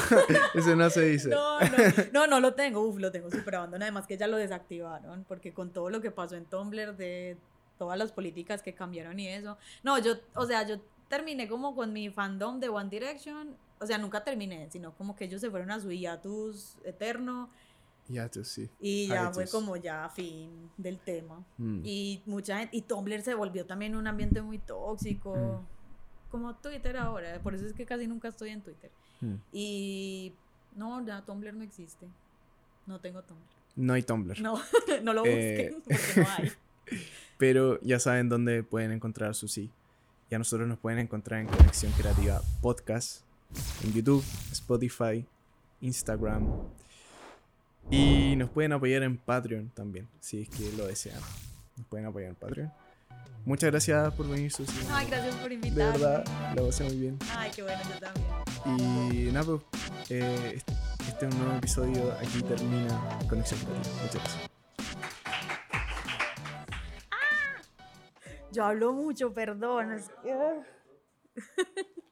Ese no se dice. No, no, no, no lo tengo, uf, lo tengo súper abandonado, además que ya lo desactivaron, porque con todo lo que pasó en Tumblr de todas las políticas que cambiaron y eso, no, yo, o sea, yo terminé como con mi fandom de One Direction, o sea, nunca terminé, sino como que ellos se fueron a su hiatus eterno tú sí. y ya fue Hiatus. como ya fin del tema. Mm. Y mucha gente, y Tumblr se volvió también un ambiente muy tóxico, Mm. Como Twitter ahora, por eso es que casi nunca estoy en Twitter. Mm. Y no, ya Tumblr no existe. No tengo Tumblr. No hay Tumblr. No, no lo Eh, busquen porque no hay. Pero ya saben dónde pueden encontrar Susi. Y a nosotros nos pueden encontrar en Conexión Creativa Podcast, en YouTube, Spotify, Instagram. Y nos pueden apoyar en Patreon también, si es que lo desean. Nos pueden apoyar en Patreon. Muchas gracias por venir, Susi. Ay, gracias por De invitarme. verdad, lo pasé muy bien. Ay, qué bueno, yo también. Y nada, pues, eh, este este es un nuevo episodio. Aquí termina Conexión Creativa. Muchas gracias. Yo hablo mucho, perdón.